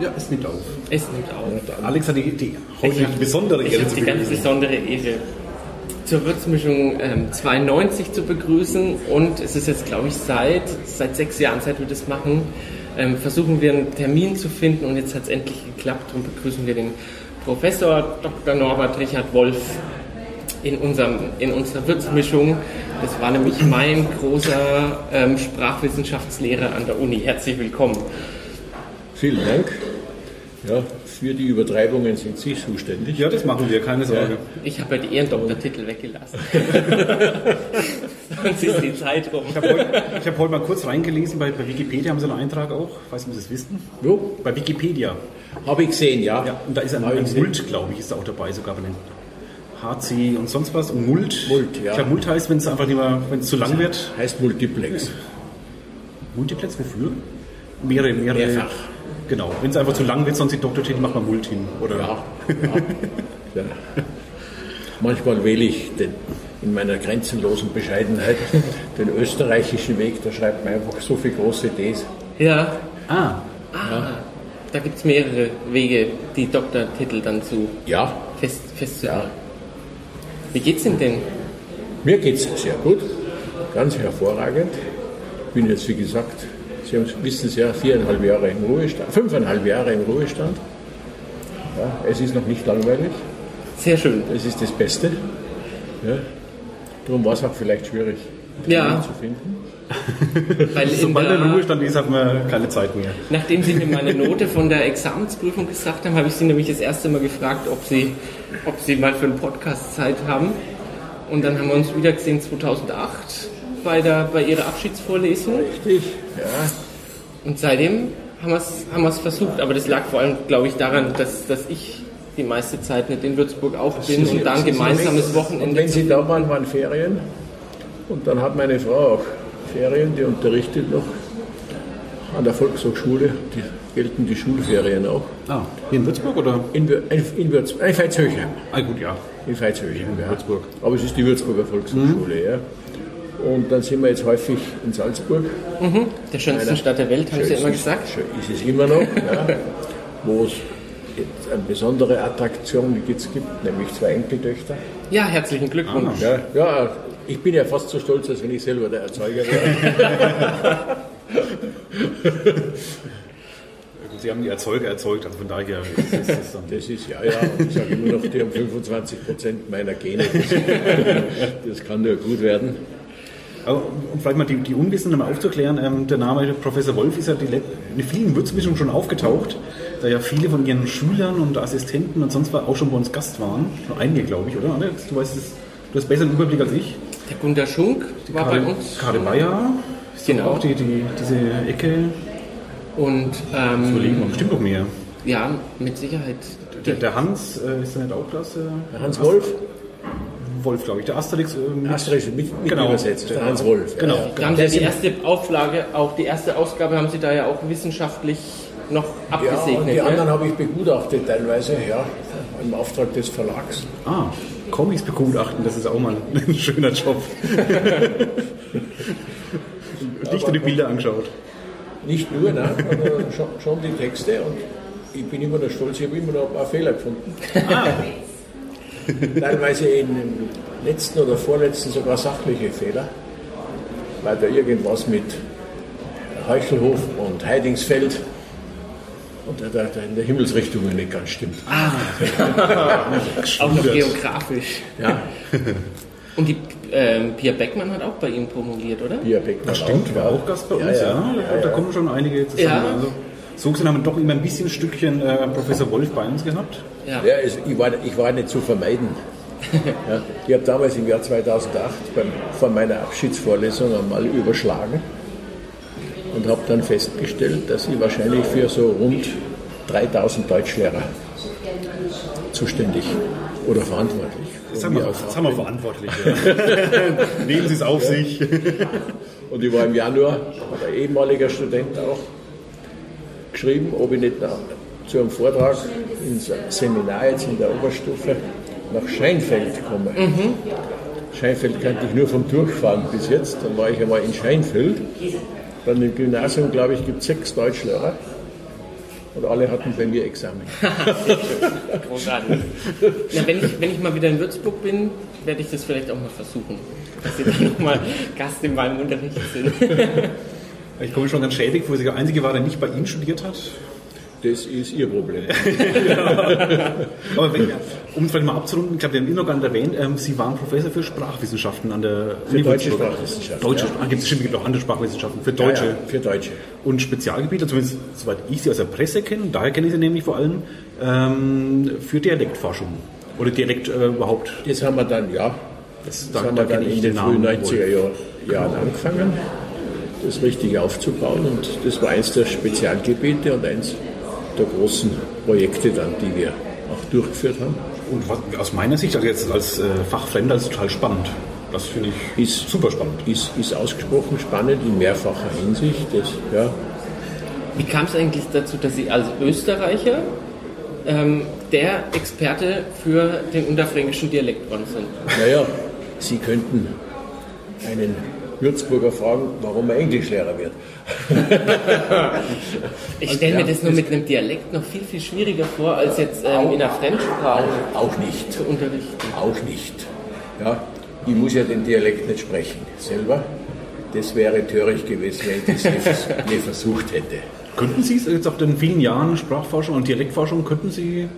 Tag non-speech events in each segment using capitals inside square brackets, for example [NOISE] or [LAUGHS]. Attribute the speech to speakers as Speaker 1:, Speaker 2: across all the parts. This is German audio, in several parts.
Speaker 1: Ja, es nimmt auf.
Speaker 2: Es nimmt auf.
Speaker 1: Alex hat die, die heute die besondere
Speaker 2: Ich
Speaker 1: Ehre
Speaker 2: habe
Speaker 1: zu
Speaker 2: die ganz besondere Ehre, zur Würzmischung ähm, 92 zu begrüßen. Und es ist jetzt, glaube ich, seit, seit sechs Jahren, seit wir das machen, ähm, versuchen wir einen Termin zu finden. Und jetzt hat es endlich geklappt. Und begrüßen wir den Professor Dr. Norbert Richard Wolf in, unserem, in unserer Würzmischung. Das war nämlich mein großer ähm, Sprachwissenschaftslehrer an der Uni. Herzlich willkommen.
Speaker 3: Vielen Dank. Ja, für die Übertreibungen sind Sie zuständig.
Speaker 1: Ja, das machen wir, keine Sorge.
Speaker 2: Ich habe ja die Ehrendoktortitel weggelassen. [LAUGHS] Sonst ist die Zeit rum.
Speaker 1: Ich habe heute, hab heute mal kurz reingelesen, bei, bei Wikipedia haben sie einen Eintrag auch, ich weiß nicht, ob Sie es wissen.
Speaker 3: Wo?
Speaker 1: Bei Wikipedia.
Speaker 3: Habe ich gesehen, ja.
Speaker 1: Ja, und da ist ein, ein. Mult, glaube ich, ist da auch dabei, sogar bei den HC und sonst was. Und Mult.
Speaker 3: Mult, ja.
Speaker 1: Ich glaube, Mult heißt, wenn es einfach nicht mehr, wenn es zu lang wird.
Speaker 3: Heißt Multiplex.
Speaker 1: Multiplex, wofür? Mehrere, mehrere.
Speaker 3: Mehrfach.
Speaker 1: Genau. Wenn es einfach zu lang wird, sonst die Doktortitel, macht man Mult hin. Oder?
Speaker 3: Ja. ja. ja. Manchmal wähle ich den, in meiner grenzenlosen Bescheidenheit [LAUGHS] den österreichischen Weg, da schreibt man einfach so viele große Ds.
Speaker 2: Ja,
Speaker 1: Ah,
Speaker 2: da gibt es mehrere Wege, die Doktortitel dann zu
Speaker 3: Ja,
Speaker 2: fest, festzuhalten. Wie geht's Ihnen denn?
Speaker 3: mir geht es sehr gut, ganz hervorragend. Ich bin jetzt, wie gesagt, Sie haben, wissen es ja, viereinhalb Jahre im Ruhestand, fünfeinhalb Jahre im Ruhestand. Ja, es ist noch nicht langweilig.
Speaker 2: Sehr schön.
Speaker 3: Das ist das Beste. Ja. Darum war es auch vielleicht schwierig,
Speaker 2: Ja.
Speaker 3: Zu finden. [LAUGHS]
Speaker 2: Weil
Speaker 1: sobald der
Speaker 2: der,
Speaker 1: Ruhestand ist, hat man keine Zeit mehr.
Speaker 2: nachdem Sie mir meine Note von der Examensprüfung gesagt haben, habe ich Sie nämlich das erste Mal gefragt, ob Sie, ob Sie mal für einen Podcast Zeit haben. Und dann haben wir uns wieder gesehen 2008 bei, der, bei Ihrer Abschiedsvorlesung.
Speaker 3: Richtig, ja.
Speaker 2: Und seitdem haben wir es haben wir's versucht. Aber das lag vor allem, glaube ich, daran, dass, dass ich die meiste Zeit nicht in Würzburg auch bin und dann gemeinsames
Speaker 3: Und
Speaker 2: Wochenende.
Speaker 3: wenn Sie da waren, waren Ferien. Und dann hat meine Frau auch Ferien, die unterrichtet noch an der Volkshochschule. Die gelten die Schulferien auch.
Speaker 1: Ah, hier in Würzburg oder?
Speaker 3: In, Wür- in Würzburg, in Veitshöchheim.
Speaker 1: Ah, gut, ja.
Speaker 3: In Veitshöchheim, ja.
Speaker 1: Würzburg.
Speaker 3: Aber es ist die Würzburger Volkshochschule, ja. Und dann sind wir jetzt häufig in Salzburg.
Speaker 2: der schönsten
Speaker 3: Einer-
Speaker 2: Stadt der Welt, haben Sie immer
Speaker 3: ist es-
Speaker 2: gesagt.
Speaker 3: Schön ist es immer noch, ja, wo es eine besondere Attraktion jetzt gibt, nämlich zwei Enkeltöchter.
Speaker 2: Ja, herzlichen Glückwunsch.
Speaker 3: Ja, ja, ich bin ja fast so stolz, als wenn ich selber der Erzeuger wäre. [LAUGHS]
Speaker 1: Sie haben die Erzeuger erzeugt, also von daher ist es das dann.
Speaker 3: Das ist ja, ja, und ich sage immer noch, die haben 25 Prozent meiner Gene. Das, [LAUGHS] das kann nur gut werden.
Speaker 1: Um vielleicht mal die, die Unwissenden mal aufzuklären, ähm, der Name Professor Wolf ist ja die, Let- in vielen Würzmischungen schon aufgetaucht, da ja viele von ihren Schülern und Assistenten und sonst was auch schon bei uns Gast waren. Nur einige, glaube ich, oder? Alex? Du weißt es, du hast besser einen Überblick als ich.
Speaker 2: Der Gunter Schunk war bei
Speaker 1: Karl-
Speaker 2: uns.
Speaker 1: Karl Bayer, ist doch
Speaker 2: Genau.
Speaker 1: auch die, die, diese Ecke.
Speaker 2: Und ähm,
Speaker 1: Überlegen wir bestimmt noch mehr.
Speaker 2: ja, mit Sicherheit.
Speaker 1: Der, der Hans äh, ist der nicht auch klasse?
Speaker 3: Hans Wolf,
Speaker 1: Wolf, glaube ich. Der Asterix. Äh, mit-
Speaker 3: Asterix mit, mit
Speaker 1: Genau.
Speaker 3: übersetzt, der Hans Wolf.
Speaker 1: Genau.
Speaker 3: Ja.
Speaker 2: Da haben
Speaker 3: Der
Speaker 2: Sie die erste Auflage, auch die erste Ausgabe haben Sie da ja auch wissenschaftlich noch
Speaker 3: Ja, und
Speaker 2: abgesegnet.
Speaker 3: die
Speaker 2: ne?
Speaker 3: anderen habe ich begutachtet teilweise, ja, im Auftrag des Verlags.
Speaker 1: Ah, Comics begutachten, das ist auch mal [LAUGHS] ein schöner Job. [LAUGHS] Nicht nur die Bilder angeschaut.
Speaker 3: Nicht nur, nein, aber schon, schon die Texte und ich bin immer noch stolz, ich habe immer noch ein paar Fehler gefunden. [LAUGHS] Teilweise in dem letzten oder vorletzten sogar sachliche Fehler, weil da irgendwas mit Heuchelhof und Heidingsfeld und da, da, da in der Himmelsrichtung nicht ganz stimmt. [LAUGHS]
Speaker 2: auch noch geografisch.
Speaker 3: Ja, [LAUGHS]
Speaker 2: Und die ähm, Pia Beckmann hat auch bei Ihnen promoviert, oder?
Speaker 3: Pia Beckmann
Speaker 1: Das stimmt, war auch Gast bei
Speaker 3: Ja,
Speaker 1: uns,
Speaker 3: ja.
Speaker 1: ja. Da, da kommen schon einige zusammen.
Speaker 2: Ja.
Speaker 1: Also, so gesehen haben wir doch immer ein bisschen Stückchen äh, Professor Wolf bei uns gehabt.
Speaker 2: Ja.
Speaker 3: Ja, es, ich, war, ich war nicht zu vermeiden. [LAUGHS] Ja, ich habe damals im Jahr 2008 beim, vor meiner Abschiedsvorlesung einmal überschlagen und habe dann festgestellt, dass ich wahrscheinlich für so rund 3000 Deutschlehrer zuständig oder verantwortlich.
Speaker 1: Das
Speaker 3: Von
Speaker 1: haben, wir,
Speaker 3: aus
Speaker 1: das haben wir verantwortlich. Ja. [LAUGHS] Nehmen Sie es auf sich.
Speaker 3: Und ich war im Januar, hat ein ehemaliger Student auch geschrieben, ob ich nicht nach, zu einem Vortrag ins Seminar jetzt in der Oberstufe nach Scheinfeld komme. Scheinfeld kannte ich nur vom Durchfahren bis jetzt. Dann war ich einmal in Scheinfeld. Dann im Gymnasium, glaube ich, gibt es sechs Deutschlehrer. und alle hatten bei mir Examen. [LAUGHS]
Speaker 2: Großartig. Ja, wenn, ich, wenn ich mal wieder in Würzburg bin, werde ich das vielleicht auch mal versuchen, dass Sie dann nochmal Gast in meinem Unterricht sind. [LAUGHS]
Speaker 1: Ich komme schon ganz schädig, wo sie der Einzige war, der nicht bei Ihnen studiert hat.
Speaker 3: Das ist Ihr Problem. [LAUGHS]
Speaker 1: Aber wenn, um es vielleicht mal abzurunden, ich glaube, wir haben ihn noch gar nicht erwähnt, ähm, Sie waren Professor für Sprachwissenschaften an der
Speaker 3: Für deutsche
Speaker 1: Würzburg.
Speaker 3: Sprachwissenschaften,
Speaker 1: Deutsche,
Speaker 3: ja.
Speaker 1: ah, gibt es bestimmt auch andere Sprachwissenschaften, für Deutsche.
Speaker 3: Ja, ja, für Deutsche.
Speaker 1: Und Spezialgebiete, zumindest soweit ich sie aus der Presse kenne, daher kenne ich sie nämlich vor allem, ähm, für Dialektforschung. Oder Dialekt äh, überhaupt.
Speaker 3: Das haben wir dann, ja,
Speaker 1: Das,
Speaker 3: das haben wir dann in den frühen
Speaker 1: Namen
Speaker 3: 90er
Speaker 1: wohl.
Speaker 3: Jahr, Jahren angefangen, das richtig aufzubauen. Und das war eins der Spezialgebiete und eins der großen Projekte dann, die wir auch durchgeführt haben.
Speaker 1: Und was, aus meiner Sicht, also jetzt als äh, Fachfremder, ist es total spannend. Das finde ich
Speaker 3: Ist-
Speaker 1: super spannend.
Speaker 3: Ist, ist ausgesprochen spannend in mehrfacher Hinsicht. Das, ja,
Speaker 2: Wie kam es eigentlich dazu, dass Sie als Österreicher ähm, der Experte für den unterfränkischen Dialekt sind?
Speaker 3: naja, Sie könnten einen Würzburger fragen, warum er Englischlehrer wird. [LAUGHS]
Speaker 2: Ich stelle
Speaker 3: ja,
Speaker 2: mir das nur mit einem Dialekt noch viel, viel schwieriger vor, als jetzt ähm, in einer Fremdsprache
Speaker 3: Auch nicht.
Speaker 2: zu unterrichten.
Speaker 3: Auch nicht. Ja, ich muss ja den Dialekt nicht sprechen selber. Das wäre töricht gewesen, wenn ich das nicht [LAUGHS] versucht hätte.
Speaker 1: Könnten Sie es jetzt auf den vielen Jahren Sprachforschung und Dialektforschung, könnten Sie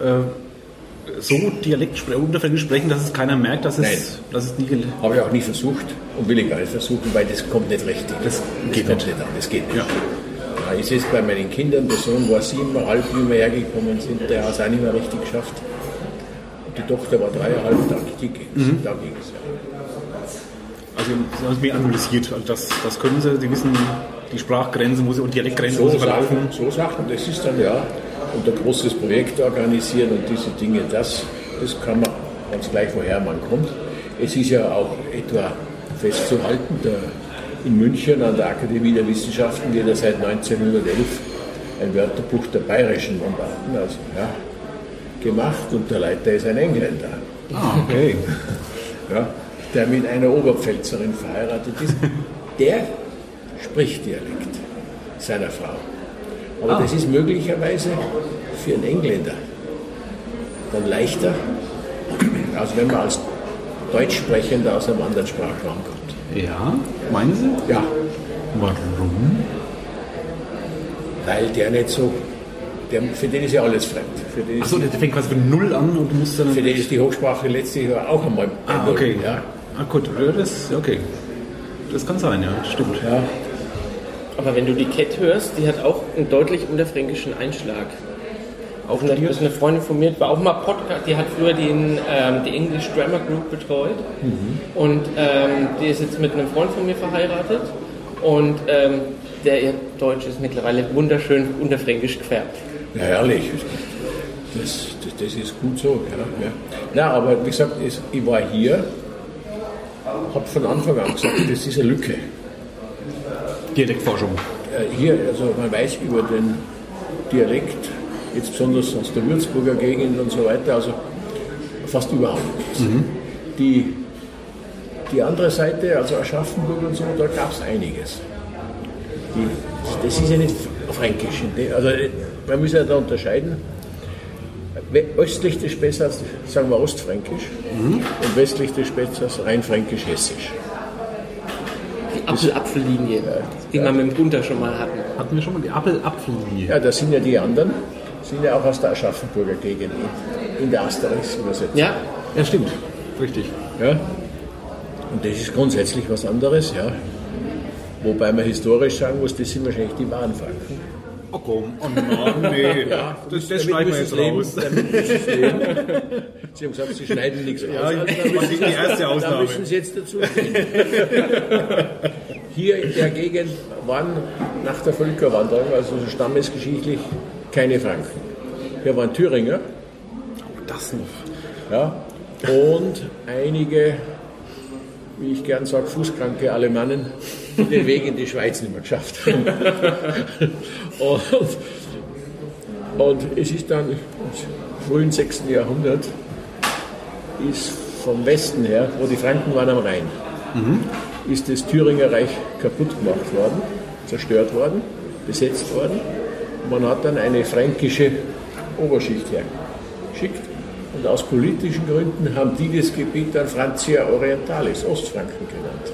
Speaker 1: äh, so Dialekt unterfränkisch sprechen, dass es keiner merkt, dass es,
Speaker 3: Nein.
Speaker 1: dass es nie
Speaker 3: Habe ich auch nie versucht und will ich gar nicht versuchen, weil das kommt nicht richtig.
Speaker 1: Das geht
Speaker 3: kommt
Speaker 1: nicht.
Speaker 3: nicht an. Das geht nicht.
Speaker 1: Ja.
Speaker 3: Ja, ich sehe es bei meinen Kindern, der Sohn war siebeneinhalb, wie wir hergekommen sind, der hat es auch nicht mehr richtig geschafft. Und die Tochter war dreieinhalb, da, die ging's.
Speaker 1: Mhm.
Speaker 3: Da ging's, ja.
Speaker 1: Also Sie haben es mir analysiert. Also das, das können Sie, Sie wissen die Sprachgrenzen wo Sie, und Dialektgrenzen, wo
Speaker 3: So
Speaker 1: Sie verlaufen.
Speaker 3: So Sachen, das ist dann ja, und ein großes Projekt organisieren und diese Dinge, das, das kann man ganz gleich, woher man kommt. Es ist ja auch etwa festzuhalten, der, in München an der Akademie der Wissenschaften wird ja seit 1911 ein Wörterbuch der bayerischen Bombarden also, ja, gemacht und der Leiter ist ein Engländer,
Speaker 1: Ah, okay. [LAUGHS]
Speaker 3: ja, der mit einer Oberpfälzerin verheiratet ist. Der spricht Dialekt seiner Frau. Aber das ist möglicherweise für einen Engländer dann leichter, als wenn man als Deutschsprechender aus einem anderen Sprachraum kommt.
Speaker 1: Ja, meinen Sie?
Speaker 3: Ja,
Speaker 1: Warum?
Speaker 3: weil der nicht so, der, für den ist ja alles fremd.
Speaker 1: Achso, der fängt quasi von Null an und muss dann.
Speaker 3: für den ist die Hochsprache letztlich auch einmal
Speaker 1: Ah,
Speaker 3: Null,
Speaker 1: okay.
Speaker 3: Ja.
Speaker 1: Ah, gut, das, okay. Das kann sein, ja, stimmt.
Speaker 3: Ja.
Speaker 2: Aber wenn du die Cat hörst, die hat auch einen deutlich unterfränkischen Einschlag. Auch eine, eine Freundin von mir, war auch mal Podcast, die hat früher den, ähm, die English Grammar Group betreut und ähm, die ist jetzt mit einem Freund von mir verheiratet und ähm, der ihr Deutsch ist mittlerweile wunderschön unterfränkisch gefärbt.
Speaker 3: Ja, herrlich. Das, das, das ist gut so. Ja, ja. Na, aber wie gesagt, es, ich war hier, habe von Anfang an gesagt, das ist eine Lücke.
Speaker 1: Dialektforschung.
Speaker 3: Äh, Hier, also man weiß über den Dialekt, jetzt besonders aus der Würzburger Gegend und so weiter, also fast überhaupt nichts. Die, die andere Seite, also Aschaffenburg und so, da gab es einiges. Die, das ist ja nicht fränkisch. Also man muss ja da unterscheiden. Östlich des Spessarts, sagen wir Ostfränkisch, und westlich des Spessarts rein fränkisch-hessisch.
Speaker 2: Die Apfel-Apfel-Linie, die wir mit dem Gunther schon mal hatten.
Speaker 1: Hatten wir schon mal die Apfel-Apfellinie.
Speaker 3: Ja, das sind ja die anderen, sind ja auch aus der Aschaffenburger Gegend in der Asterix übersetzt.
Speaker 2: Ja,
Speaker 1: Ja, stimmt. Richtig.
Speaker 3: Ja? Und das ist grundsätzlich was anderes, ja. Wobei man historisch sagen muss, das sind wahrscheinlich die wahren Franken.
Speaker 1: Oh komm, oh nein, nee. [LAUGHS] das, das schneiden wir jetzt raus.
Speaker 3: Damit müssen Sie leben. [LAUGHS] Sie haben gesagt, Sie schneiden nichts raus.
Speaker 1: Ja,
Speaker 3: Also,
Speaker 1: das
Speaker 3: da
Speaker 1: war
Speaker 3: müssen
Speaker 1: die
Speaker 3: Sie-
Speaker 1: erste
Speaker 3: Da
Speaker 1: Ausnahme.
Speaker 3: müssen Sie jetzt dazu stehen. [LAUGHS] Hier in der Gegend waren nach der Völkerwanderung, also so stammesgeschichtlich, keine Franken. Hier waren Thüringer,
Speaker 1: Das noch.
Speaker 3: ja, und einige, wie ich gern sage, fußkranke Alemannen, die den Weg in die Schweiz nicht mehr geschafft haben. [LAUGHS] und, und es ist dann im frühen 6. Jahrhundert, ist vom Westen her, wo die Franken waren am Rhein, ist das Thüringer Reich kaputt gemacht worden, zerstört worden, besetzt worden. man hat dann eine fränkische Oberschicht hergeschickt. Und aus politischen Gründen haben die das Gebiet dann Francia Orientalis, Ostfranken genannt.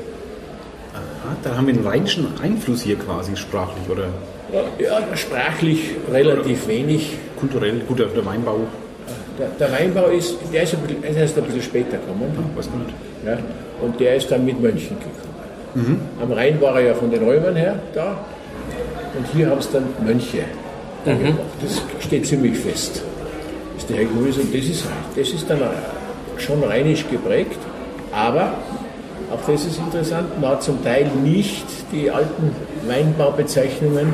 Speaker 1: Aha, da haben wir einen rheinischen Einfluss hier quasi sprachlich oder
Speaker 3: Ja, sprachlich relativ wenig.
Speaker 1: kulturell. Gut, der Weinbau,
Speaker 3: Der, der Weinbau ist, der ist, ein bisschen, der ist ein bisschen später gekommen.
Speaker 1: weiß man nicht.
Speaker 3: Ja, und der ist dann mit Mönchen gekommen. Am Rhein war er ja von den Römern her da. Und hier haben es dann Mönche da gemacht. Das steht ziemlich fest. Das ist der Herr Grüß und das ist, das ist dann schon rheinisch geprägt. Aber, auch das ist interessant, man hat zum Teil nicht die alten Weinbaubezeichnungen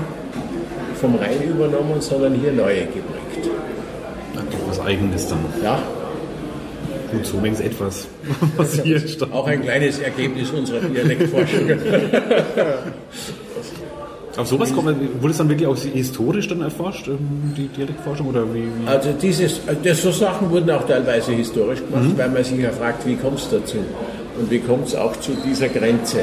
Speaker 3: vom Rhein übernommen, sondern hier neue geprägt.
Speaker 1: Gibt was Eigenes dann.
Speaker 3: Ja,
Speaker 1: Gut, so wenigstens etwas, [LAUGHS] was hier stand.
Speaker 3: auch ein kleines Ergebnis unserer Dialektforschung. [LAUGHS]
Speaker 1: Auf sowas kommt, wurde es dann wirklich auch historisch dann erforscht, ähm, die Dialektforschung oder wie? wie?
Speaker 3: Also dieses, das, so Sachen wurden auch teilweise historisch gemacht, weil man sich ja fragt, wie kommt es dazu? Und wie kommt es auch zu dieser Grenze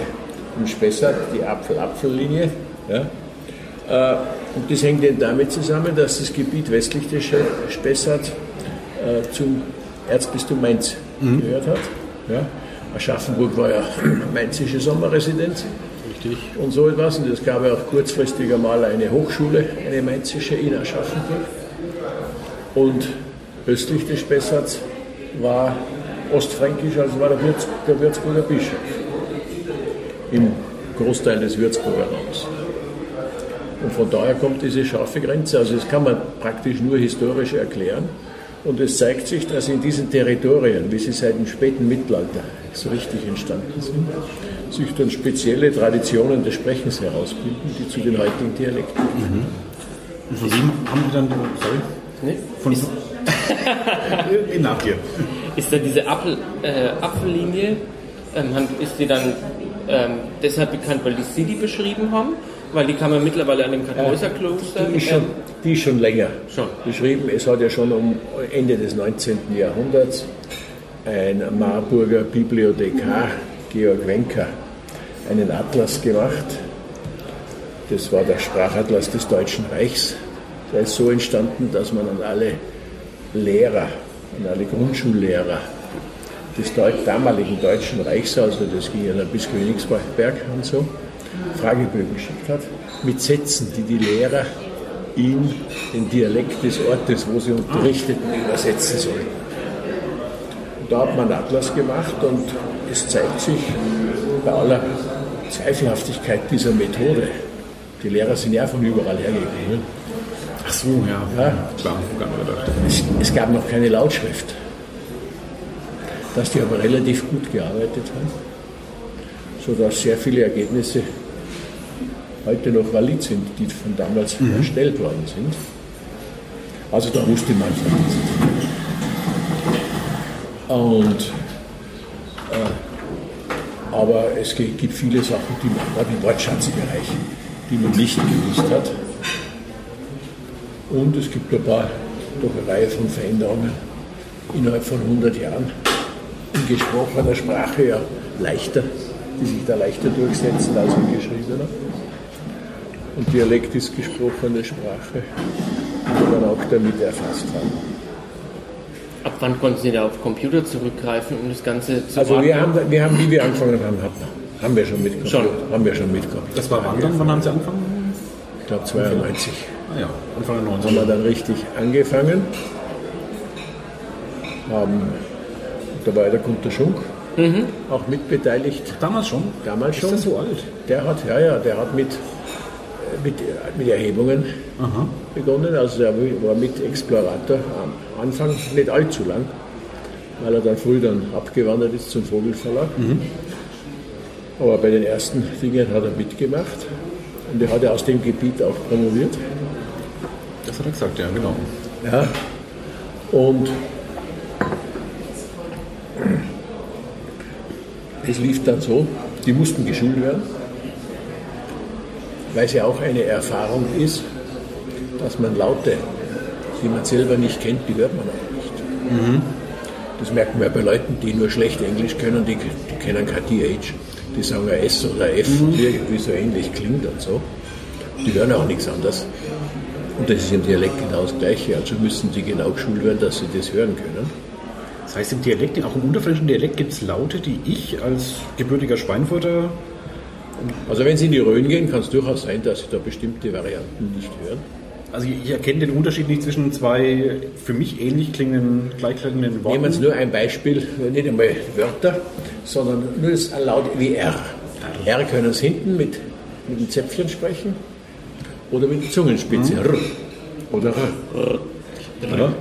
Speaker 3: im Spessart, die Apfel-Apfel-Linie? Ja? Äh, Und das hängt eben damit zusammen, dass das Gebiet westlich des Spessart äh, zum Erzbistum Mainz gehört hat. Ja? Aschaffenburg war ja [CLEARS THROAT] mainzische Sommerresidenz
Speaker 1: Richtig.
Speaker 3: und so etwas. Und es gab ja auch kurzfristig einmal eine Hochschule, eine mainzische in Aschaffenburg. Und östlich des Spessarts war Ostfränkisch, also war der, Würz, der Würzburger Bischof im Großteil des Würzburger Raums. Und von daher kommt diese scharfe Grenze. Also das kann man praktisch nur historisch erklären. Und es zeigt sich, dass in diesen Territorien, wie sie seit dem späten Mittelalter so richtig entstanden sind, sich dann spezielle Traditionen des Sprechens herausbilden, die zu den heutigen Dialekten gehören.
Speaker 1: Und von wem haben die dann, sorry,
Speaker 2: Ne?
Speaker 1: von [LAUGHS] nach dir.
Speaker 2: Ist da diese Apfel, äh, Apfellinie, ähm, ist die dann ähm, deshalb bekannt, weil die sie die beschrieben haben? Weil die kann man mittlerweile an dem Kartäuserkloster.
Speaker 3: Die ist schon, die ist schon länger
Speaker 2: Schon.
Speaker 3: beschrieben. Es hat ja schon um Ende des 19. Jahrhunderts ein Marburger Bibliothekar, Georg Wenker, einen Atlas gemacht. Das war der Sprachatlas des Deutschen Reichs. Der ist so entstanden, dass man an alle Lehrer, an alle Grundschullehrer des damaligen Deutschen Reichs, also das ging ja dann bis Königsberg und so, Fragebögen geschickt hat, mit Sätzen, die die Lehrer in den Dialekt des Ortes, wo sie unterrichteten, übersetzen sollten. Und da hat man einen Atlas gemacht und es zeigt sich bei aller Zweifelhaftigkeit dieser Methode, die Lehrer sind ja von überall hergekommen,
Speaker 1: Ach so, ja.
Speaker 3: Ja.
Speaker 1: Klar, gar nicht gedacht.
Speaker 3: es, es gab noch keine Lautschrift. Dass die aber relativ gut gearbeitet haben, sodass sehr viele Ergebnisse heute noch valid sind, die von damals erstellt worden sind. Also da wusste man von Und äh, aber es gi- gibt viele Sachen, die man, gerade im Wortschatzbereich, die man nicht gewusst hat. Und es gibt ein paar, doch eine Reihe von Veränderungen innerhalb von 100 Jahren. In gesprochener Sprache ja leichter, die sich da leichter durchsetzen als in geschriebener. Und Dialekt ist gesprochene Sprache, die man auch damit erfasst haben.
Speaker 2: Ab wann konnten Sie da auf Computer zurückgreifen, um das Ganze zu
Speaker 3: Also wir haben, wir haben, wie wir angefangen haben, haben, haben wir schon mitgekommen.
Speaker 2: Schon.
Speaker 3: Haben wir schon mitgekommen.
Speaker 1: Das war wann dann? Wann haben Sie angefangen?
Speaker 3: Ich glaube 92
Speaker 1: Ah ja, Anfang der
Speaker 3: haben
Speaker 1: 90er.
Speaker 3: wir dann richtig angefangen. Haben, da war der Gunter Schunk auch mitbeteiligt.
Speaker 1: Damals schon?
Speaker 3: Damals schon.
Speaker 1: Ist das so alt?
Speaker 3: Der hat, ja, ja, der hat mit, mit, mit Erhebungen begonnen. Also er war mit Explorator am Anfang nicht allzu lang, weil er dann früh dann abgewandert ist zum Vogelverlag. Aber bei den ersten Dingen hat er mitgemacht. Und er hat ja aus dem Gebiet auch promoviert.
Speaker 1: Das hat er gesagt, ja, genau.
Speaker 3: Ja. Und es lief dann so, die mussten geschult werden, weil es ja auch eine Erfahrung ist, dass man Laute, die man selber nicht kennt, die hört man auch nicht. Das merkt man ja bei Leuten, die nur schlecht Englisch können, die, die kennen kein TH. Die sagen ja S oder F, die irgendwie so ähnlich klingt und so. Die hören auch nichts anderes. Und das ist im Dialekt genau das Gleiche. Also müssen sie genau geschult werden, dass sie das hören können.
Speaker 1: Das heißt, im Dialekt, auch im unterfränkischen Dialekt gibt es Laute, die ich als gebürtiger Schweinfurter
Speaker 3: Also wenn Sie in die Rhön gehen, kann es durchaus sein, dass Sie da bestimmte Varianten nicht hören.
Speaker 1: Also ich ich erkenne den Unterschied nicht zwischen zwei für mich ähnlich klingenden, gleichklingenden Worten.
Speaker 3: Nehmen Sie nur ein Beispiel, nicht einmal Wörter, sondern nur das Laut wie R. R können Sie hinten mit, mit dem Zäpfchen sprechen oder mit der Zungenspitze. R oder R. Ja.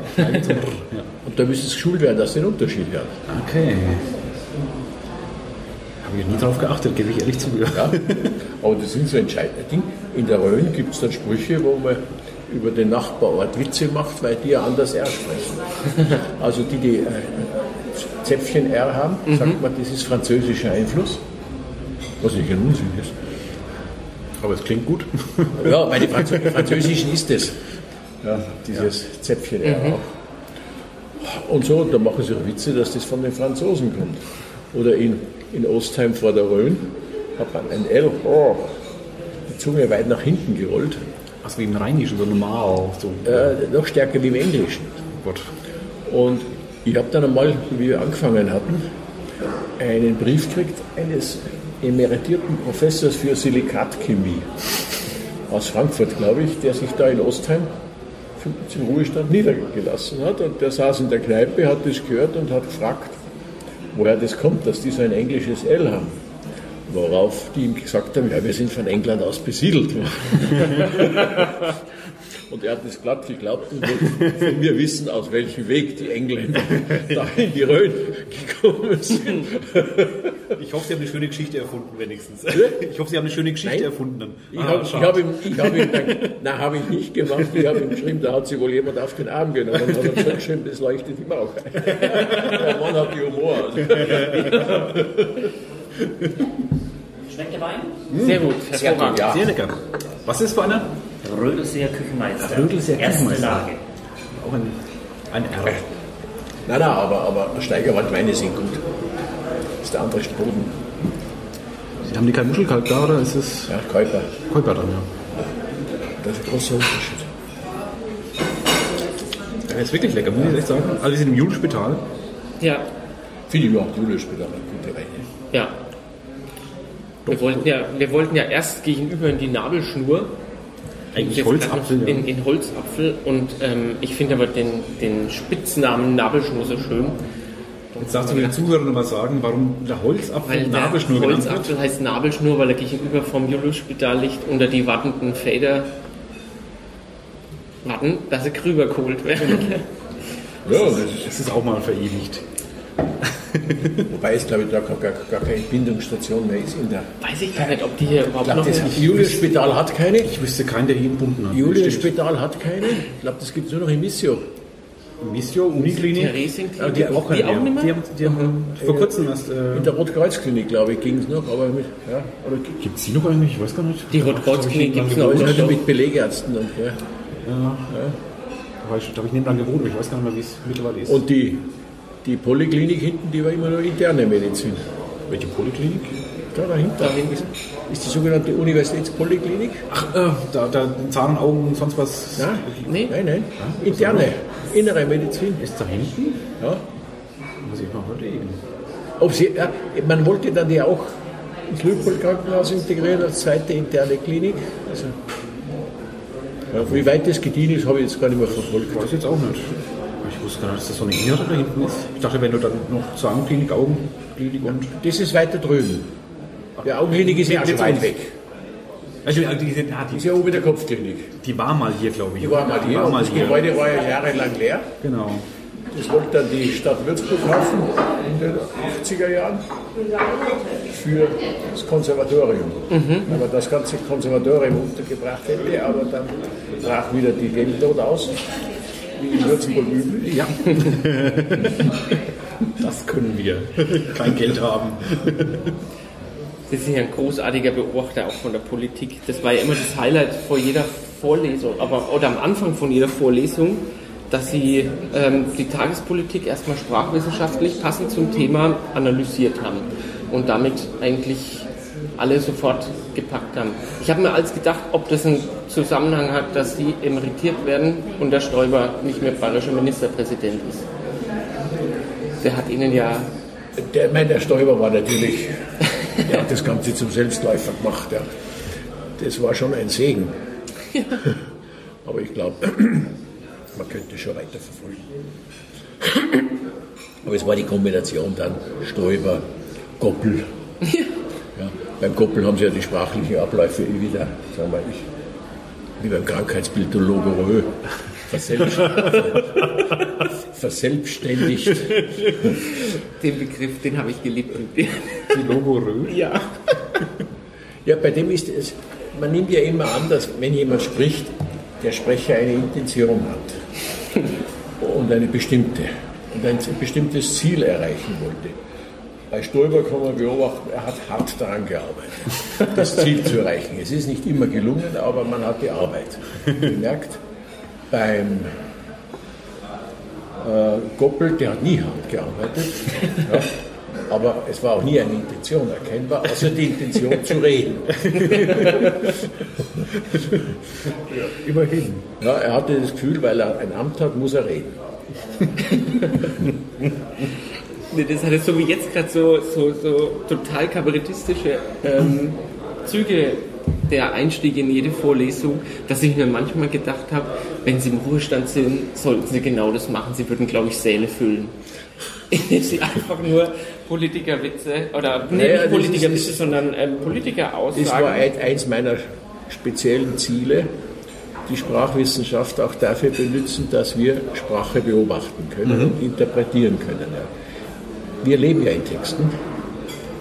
Speaker 3: Und da müssen Sie geschult werden, dass Sie den Unterschied hören.
Speaker 1: Okay. Habe ich nie drauf geachtet, gebe ich ehrlich zu.
Speaker 3: Ja. [LAUGHS] Aber das sind so entscheidende Dinge. In der Rhön gibt es dann Sprüche, wo man über den Nachbarort Witze macht, weil die ja anders R sprechen. [LAUGHS] Also die, die äh, Zäpfchen R haben, sagt man, das ist französischer Einfluss. Was nicht ein Unsinn ist.
Speaker 1: Aber es klingt gut.
Speaker 3: Ja, bei den Franz Französischen ist es. Ja, dieses Zäpfchen R auch. Und so, da machen sie auch Witze, dass das von den Franzosen kommt. Oder in, in Ostheim vor der Rhön hat man ein L, oh, die Zunge weit nach hinten gerollt.
Speaker 1: Also wie im Rheinischen, so normal. So.
Speaker 3: Äh, noch stärker wie im Englischen.
Speaker 1: Gott.
Speaker 3: Und ich habe dann einmal, wie wir angefangen hatten, einen Brief gekriegt eines emeritierten Professors für Silikatchemie aus Frankfurt, glaube ich, der sich da in Ostheim zum Ruhestand niedergelassen hat. Und der saß in der Kneipe, hat das gehört und hat gefragt, woher das kommt, dass die so ein englisches L haben. Worauf die ihm gesagt haben, ja, wir sind von England aus besiedelt. [LAUGHS] Und er hat das glatt geglaubt und wollte von mir wissen, aus welchem Weg die Engländer [LAUGHS] da in die Rhön gekommen sind.
Speaker 1: Ich hoffe, Sie haben eine schöne Geschichte erfunden, wenigstens. Ich hoffe, Sie haben eine schöne Geschichte
Speaker 3: Nein.
Speaker 1: erfunden.
Speaker 3: Ich
Speaker 1: Ah,
Speaker 3: habe hab ihm, ich hab ihm dann, nein, habe ich nicht gemacht. Ich habe ihm geschrieben, da hat sich wohl jemand auf den Arm genommen und hat zurückgeschrieben, das leuchtet immer auch. [LAUGHS] Der Mann hat die Humor. Also.
Speaker 4: Schmeckt der Wein?
Speaker 2: Sehr gut, hervorragend.
Speaker 3: Ja.
Speaker 1: Sehr lecker. Was ist für einer?
Speaker 4: Rödelseer Küchenmeister.
Speaker 1: Rödelseer
Speaker 4: Erste
Speaker 1: Küchenmeister.
Speaker 4: Lage.
Speaker 1: Auch ein, ein R.
Speaker 3: Nein, nein, aber, aber Steigerwaldweine sind gut. Das ist der andere Boden.
Speaker 1: Sie haben die kein Muschelkalk da oder ist es
Speaker 3: Ja, Käuper.
Speaker 1: Käuper dann, ja?
Speaker 3: Das ist ein großer Unterschied.
Speaker 1: Der ist wirklich lecker, muss ich echt sagen. Also wir sind im Julenspital.
Speaker 2: Ja,
Speaker 3: Viele überhaupt Julius-Spital haben gute Weine.
Speaker 2: ja. Wir wollten ja, wir wollten ja erst gegenüber in die Nabelschnur.
Speaker 1: Eigentlich Holzapfel,
Speaker 2: noch. In, in Holzapfel. Und ähm, ich finde aber den, den Spitznamen Nabelschnur so schön.
Speaker 1: Jetzt darfst du den Zuhörern mal sagen, warum der Holzapfel
Speaker 2: Weil der
Speaker 1: Nabelschnur genannt wird.
Speaker 2: Holzapfel heißt Nabelschnur, weil er gegenüber vom Juliusspital liegt unter die wartenden Feder warten, dass sie drüber geholt werden.
Speaker 3: Ja, das ist,
Speaker 1: Das ist auch mal verewigt. [LAUGHS]
Speaker 3: wobei es, glaube ich, da gar, gar, gar keine Bindungsstation mehr ist in der.
Speaker 2: Weiß ich gar nicht, ob die hier
Speaker 3: Ich
Speaker 2: überhaupt
Speaker 3: glaube,
Speaker 2: noch
Speaker 3: das
Speaker 2: eine-
Speaker 3: Julius-Spital hat keine.
Speaker 1: Ich wüsste keinen, der hier entbunden hat.
Speaker 3: Julius-Spital hat keine. Ich glaube, das gibt es nur noch in Missio.
Speaker 1: Missio, Uniklinik. Ja, die, auch
Speaker 2: die auch
Speaker 1: mehr.
Speaker 2: nicht mehr?
Speaker 1: Die haben, die haben vor kurzem erst. Äh,
Speaker 3: In der Rotkreuzklinik, glaube ich, ging es noch, aber mit, ja, oder
Speaker 1: Gibt es die noch eigentlich? Ich weiß gar nicht.
Speaker 2: Die Rotkreuzklinik gibt es noch. so.
Speaker 3: mit Belegärzten und ja.
Speaker 1: Da, war ich, da habe ich neben dran gewohnt, aber ich weiß gar nicht mehr, wie es mittlerweile ist.
Speaker 3: Und die, die Poliklinik hinten, die war immer nur interne Medizin.
Speaker 1: welche Poliklinik?
Speaker 3: Da dahinter ist, ist die sogenannte Universitätspoliklinik.
Speaker 1: Ach, äh, da, da Zahn, Augen, sonst was.
Speaker 3: Ja?
Speaker 2: Nee.
Speaker 3: Nein, nein. Interne, innere Medizin.
Speaker 1: Ist da hinten?
Speaker 3: Ja.
Speaker 1: Muss ich mal überlegen.
Speaker 3: Ob sie, ja, man wollte dann die auch ins Lübpold-Krankenhaus integrieren als zweite interne Klinik. Also, ja, wie weit das gediehen ist, habe ich jetzt gar nicht mehr verfolgt.
Speaker 1: Weiß ich jetzt auch nicht. Gar nicht, dass das so eine innere da hinten ist. Ich dachte, wenn du dann noch Zahnklinik, Augenklinik und.
Speaker 3: Das ist weiter drüben. Die Augenklinik ist ja schon weit weg.
Speaker 1: Also, die, die,
Speaker 3: Das
Speaker 1: die,
Speaker 3: ist ja oben in der Kopfklinik.
Speaker 1: die war mal hier, glaube ich.
Speaker 3: Die war mal
Speaker 1: Die
Speaker 3: hier.
Speaker 1: war mal
Speaker 3: das
Speaker 1: hier.
Speaker 3: Gebäude war ja jahrelang leer.
Speaker 1: Genau.
Speaker 3: Das wollte dann die Stadt Würzburg kaufen in den 80er Jahren für das Konservatorium. Aber das ganze Konservatorium untergebracht hätte, aber dann brach wieder die Geldnot aus, wie in Würzburg üblich.
Speaker 1: Ja. [LAUGHS] das können wir. Kein Geld haben.
Speaker 2: Sie sind ja ein großartiger Beobachter auch von der Politik. Das war ja immer das Highlight vor jeder Vorlesung, aber oder am Anfang von jeder Vorlesung, dass Sie ähm, die Tagespolitik erstmal sprachwissenschaftlich passend zum Thema analysiert haben und damit eigentlich alle sofort gepackt haben. Ich habe mir als gedacht, ob das einen Zusammenhang hat, dass sie emeritiert werden und der Stoiber nicht mehr bayerischer Ministerpräsident ist. Der hat ihnen ja.
Speaker 3: Der, ich meine, der Stoiber war natürlich, der hat das Ganze zum Selbstläufer gemacht. Ja. Das war schon ein Segen. Aber ich glaube, man könnte schon weiterverfolgen. Aber es war die Kombination dann Stoiber, Goppel. Ja, beim Goppel haben sie ja die sprachlichen Abläufe eh wieder, sagen wir, ich, wie beim Krankheitsbild der Logorö, verselbst verselbstständigt.
Speaker 2: Den Begriff, den habe ich geliebt.
Speaker 1: Die Logorö?
Speaker 2: Ja.
Speaker 3: Ja, bei dem ist es, man nimmt ja immer an, dass wenn jemand spricht, der Sprecher eine Intention hat und eine bestimmte und ein bestimmtes Ziel erreichen wollte. Bei Stoiber kann man beobachten, er hat hart daran gearbeitet, das Ziel zu erreichen. Es ist nicht immer gelungen, aber man hat die Arbeit gemerkt. Beim äh, Goppel, der hat nie hart gearbeitet, ja, aber es war auch nie eine Intention erkennbar, außer die Intention zu reden. ja, immerhin. Ja, er hatte das Gefühl, weil er ein Amt hat, muss er reden.
Speaker 2: Nee, das hatte so wie jetzt gerade so, so, so total kabarettistische ähm, Züge der Einstieg in jede Vorlesung, dass ich mir manchmal gedacht habe, wenn Sie im Ruhestand sind, sollten Sie genau das machen. Sie würden, glaube ich, Säle füllen. [LAUGHS] Indem Sie einfach nur Politikerwitze oder nee,
Speaker 3: Naja,
Speaker 2: nicht Politikerwitze,
Speaker 3: ist-
Speaker 2: sondern ähm, Politikeraussagen.
Speaker 3: Das war ein, eins meiner speziellen Ziele, die Sprachwissenschaft auch dafür benutzen, dass wir Sprache beobachten können und interpretieren können. Ja. Wir leben ja in Texten,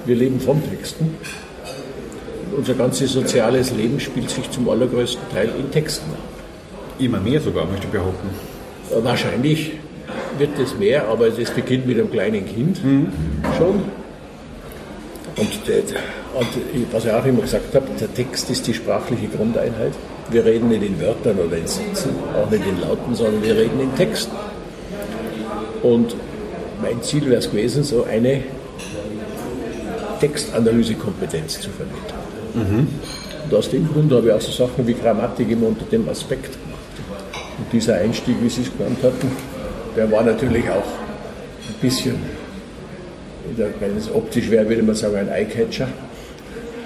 Speaker 3: wir leben von Texten. Unser ganzes soziales Leben spielt sich zum allergrößten Teil in Texten ab.
Speaker 1: Immer mehr sogar, möchte ich behaupten.
Speaker 3: Äh, Wahrscheinlich wird es mehr, aber das beginnt mit einem kleinen Kind schon. Und, der, und was ich auch immer gesagt habe, der Text ist die sprachliche Grundeinheit. Wir reden nicht in Wörtern oder in Sätzen, auch nicht in Lauten, sondern wir reden in Texten. Und mein Ziel wäre es gewesen, so eine Textanalysekompetenz zu vermitteln. Und aus dem Grund habe ich auch so Sachen wie Grammatik immer unter dem Aspekt gemacht. Und dieser Einstieg, wie Sie es genannt hatten, der war natürlich auch ein bisschen, wenn es optisch wäre, würde man sagen, ein Eyecatcher.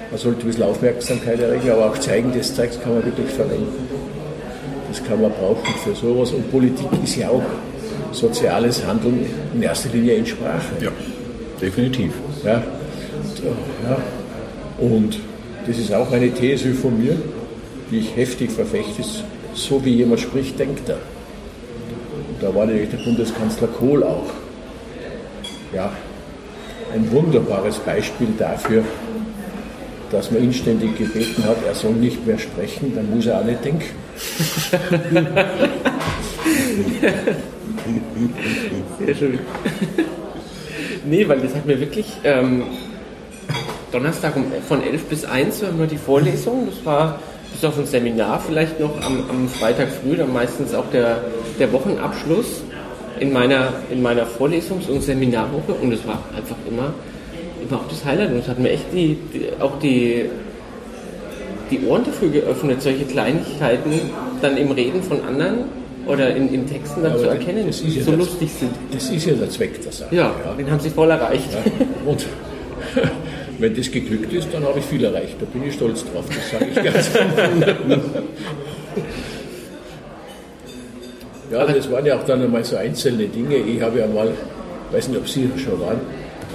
Speaker 3: Man sollte ein bisschen Aufmerksamkeit erregen, aber auch zeigen, das Zeugs kann man wirklich verwenden. Das kann man brauchen für sowas. Und Politik ist ja auch soziales Handeln in erster Linie in Sprache.
Speaker 1: Ja, definitiv.
Speaker 3: Ja. Und, ja. und das ist auch eine These von mir, die ich heftig verfechte. So wie jemand spricht, denkt er. Und da war nämlich der Bundeskanzler Kohl auch. Ja, ein wunderbares Beispiel dafür, dass man ihn ständig gebeten hat, er soll nicht mehr sprechen, dann muss er auch nicht denken. [LAUGHS]
Speaker 2: Sehr schön. nee, weil das hat mir wirklich ähm, Donnerstag um, von 11 bis 1 war immer die Vorlesung. Das war bis auf ein Seminar vielleicht noch am, am Freitag früh, dann meistens auch der, der Wochenabschluss in meiner, in meiner Vorlesungs- und Seminarwoche und es war einfach immer überhaupt das Highlight und es hat mir echt die, die, auch die, die Ohren dafür geöffnet, solche Kleinigkeiten dann im Reden von anderen oder in, in Texten dann zu erkennen, die
Speaker 3: ja
Speaker 2: so lustig sind.
Speaker 3: Das ist ja der Zweck der Sache.
Speaker 2: Ja, den haben sie voll erreicht.
Speaker 3: Und [LAUGHS] wenn das geglückt ist, dann habe ich viel erreicht. Da bin ich stolz drauf. Das sage ich ganz [LAUGHS] Ja, das waren ja auch dann einmal so einzelne Dinge. Ich habe ja mal, weiß nicht, ob Sie schon waren,